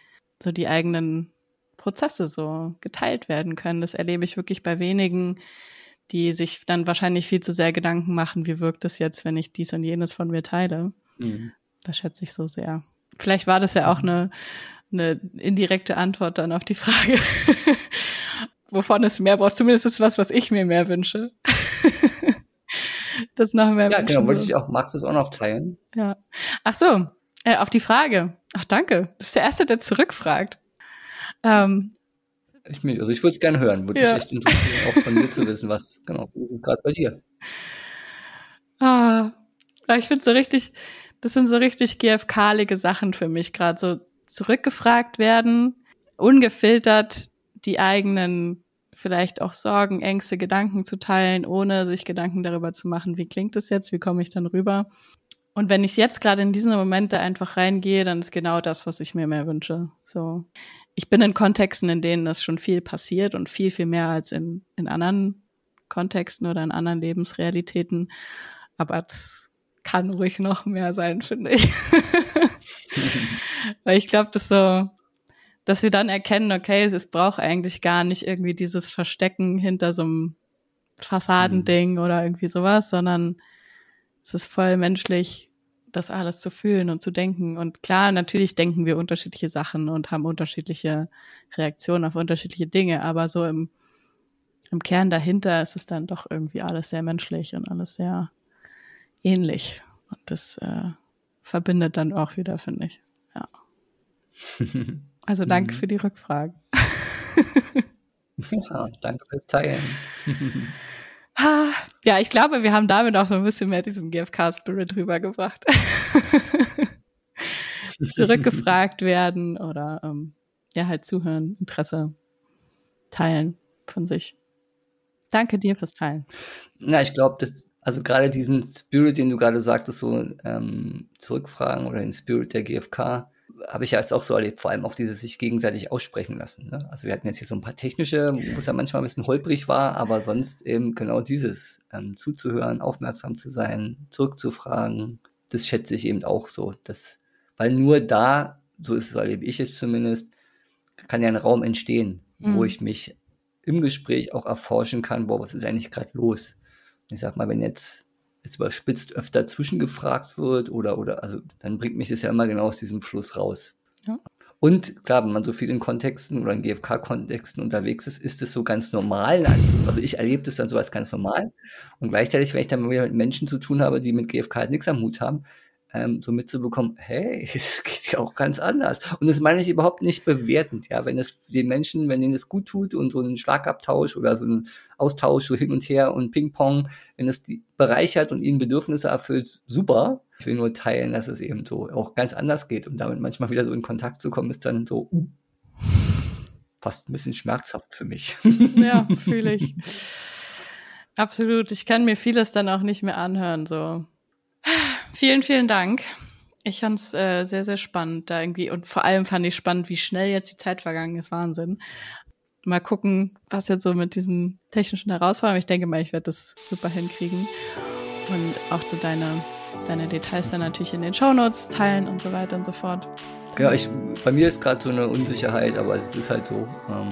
so die eigenen Prozesse so geteilt werden können. Das erlebe ich wirklich bei wenigen, die sich dann wahrscheinlich viel zu sehr Gedanken machen, wie wirkt es jetzt, wenn ich dies und jenes von mir teile. Mhm. Das schätze ich so sehr. Vielleicht war das ja auch eine, eine indirekte Antwort dann auf die Frage, wovon es mehr braucht. Zumindest ist es was, was ich mir mehr wünsche. Das noch mehr. Ja, genau, wollte so. ich auch, magst du es auch noch teilen? Ja. Ach so, äh, auf die Frage. Ach, danke. Du bist der Erste, der zurückfragt. Ähm, ich, also ich würde es gerne hören, würde ja. mich echt interessieren, auch von dir zu wissen, was genau, ist es gerade bei dir? Ah, ich finde so richtig, das sind so richtig GFK-lige Sachen für mich gerade, so zurückgefragt werden, ungefiltert die eigenen vielleicht auch Sorgen, Ängste, Gedanken zu teilen, ohne sich Gedanken darüber zu machen, wie klingt es jetzt, wie komme ich dann rüber. Und wenn ich jetzt gerade in diese Momente einfach reingehe, dann ist genau das, was ich mir mehr wünsche. So, ich bin in Kontexten, in denen das schon viel passiert und viel, viel mehr als in, in anderen Kontexten oder in anderen Lebensrealitäten. Aber es kann ruhig noch mehr sein, finde ich. Weil ich glaube, das so, dass wir dann erkennen, okay, es braucht eigentlich gar nicht irgendwie dieses Verstecken hinter so einem Fassadending mhm. oder irgendwie sowas, sondern es ist voll menschlich, das alles zu fühlen und zu denken. Und klar, natürlich denken wir unterschiedliche Sachen und haben unterschiedliche Reaktionen auf unterschiedliche Dinge, aber so im, im Kern dahinter ist es dann doch irgendwie alles sehr menschlich und alles sehr ähnlich. Und das äh, verbindet dann auch wieder, finde ich. Ja. Also danke mhm. für die Rückfragen. ja, danke fürs Teilen. Ja, ich glaube, wir haben damit auch so ein bisschen mehr diesen GFK-Spirit rübergebracht. Zurückgefragt werden oder ähm, ja, halt zuhören, Interesse teilen von sich. Danke dir fürs Teilen. Na, ich glaube, dass also gerade diesen Spirit, den du gerade sagtest, so ähm, zurückfragen oder den Spirit der GfK, habe ich ja jetzt auch so erlebt, vor allem auch dieses sich gegenseitig aussprechen lassen. Ne? Also wir hatten jetzt hier so ein paar technische, wo es ja manchmal ein bisschen holprig war, aber sonst eben genau dieses, ähm, zuzuhören, aufmerksam zu sein, zurückzufragen, das schätze ich eben auch so. Das, weil nur da, so ist es, erlebe ich es zumindest, kann ja ein Raum entstehen, mhm. wo ich mich im Gespräch auch erforschen kann, boah, was ist eigentlich gerade los? ich sag mal, wenn jetzt jetzt überspitzt öfter zwischengefragt wird oder, oder, also dann bringt mich das ja immer genau aus diesem Fluss raus. Ja. Und klar, wenn man so viel in Kontexten oder in GFK-Kontexten unterwegs ist, ist es so ganz normal. Also ich erlebe das dann so als ganz normal. Und gleichzeitig, wenn ich dann mal wieder mit Menschen zu tun habe, die mit GFK halt nichts am Hut haben, ähm, so mitzubekommen, hey, es geht ja auch ganz anders. Und das meine ich überhaupt nicht bewertend, ja. Wenn es den Menschen, wenn denen es gut tut und so ein Schlagabtausch oder so ein Austausch so hin und her und Ping-Pong, wenn es die bereichert und ihnen Bedürfnisse erfüllt, super. Ich will nur teilen, dass es eben so auch ganz anders geht und damit manchmal wieder so in Kontakt zu kommen, ist dann so uh, fast ein bisschen schmerzhaft für mich. Ja, fühle ich. Absolut. Ich kann mir vieles dann auch nicht mehr anhören, so Vielen, vielen Dank. Ich fand es äh, sehr, sehr spannend da irgendwie. Und vor allem fand ich spannend, wie schnell jetzt die Zeit vergangen ist. Wahnsinn. Mal gucken, was jetzt so mit diesen technischen Herausforderungen. Ich denke mal, ich werde das super hinkriegen. Und auch so deine, deine Details dann natürlich in den Shownotes teilen und so weiter und so fort. Ja, ich, bei mir ist gerade so eine Unsicherheit, aber es ist halt so. Ähm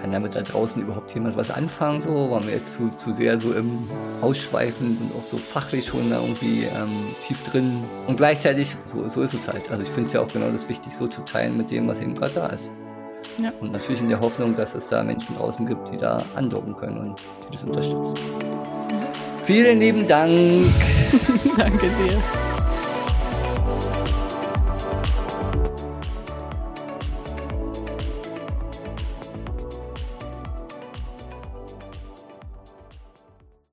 kann damit da draußen überhaupt jemand was anfangen? So waren wir jetzt zu, zu sehr so im Ausschweifen und auch so fachlich schon da irgendwie ähm, tief drin. Und gleichzeitig, so, so ist es halt. Also ich finde es ja auch genau das wichtig, so zu teilen mit dem, was eben gerade da ist. Ja. Und natürlich in der Hoffnung, dass es da Menschen draußen gibt, die da andocken können und die das unterstützen. Vielen lieben Dank. Danke dir.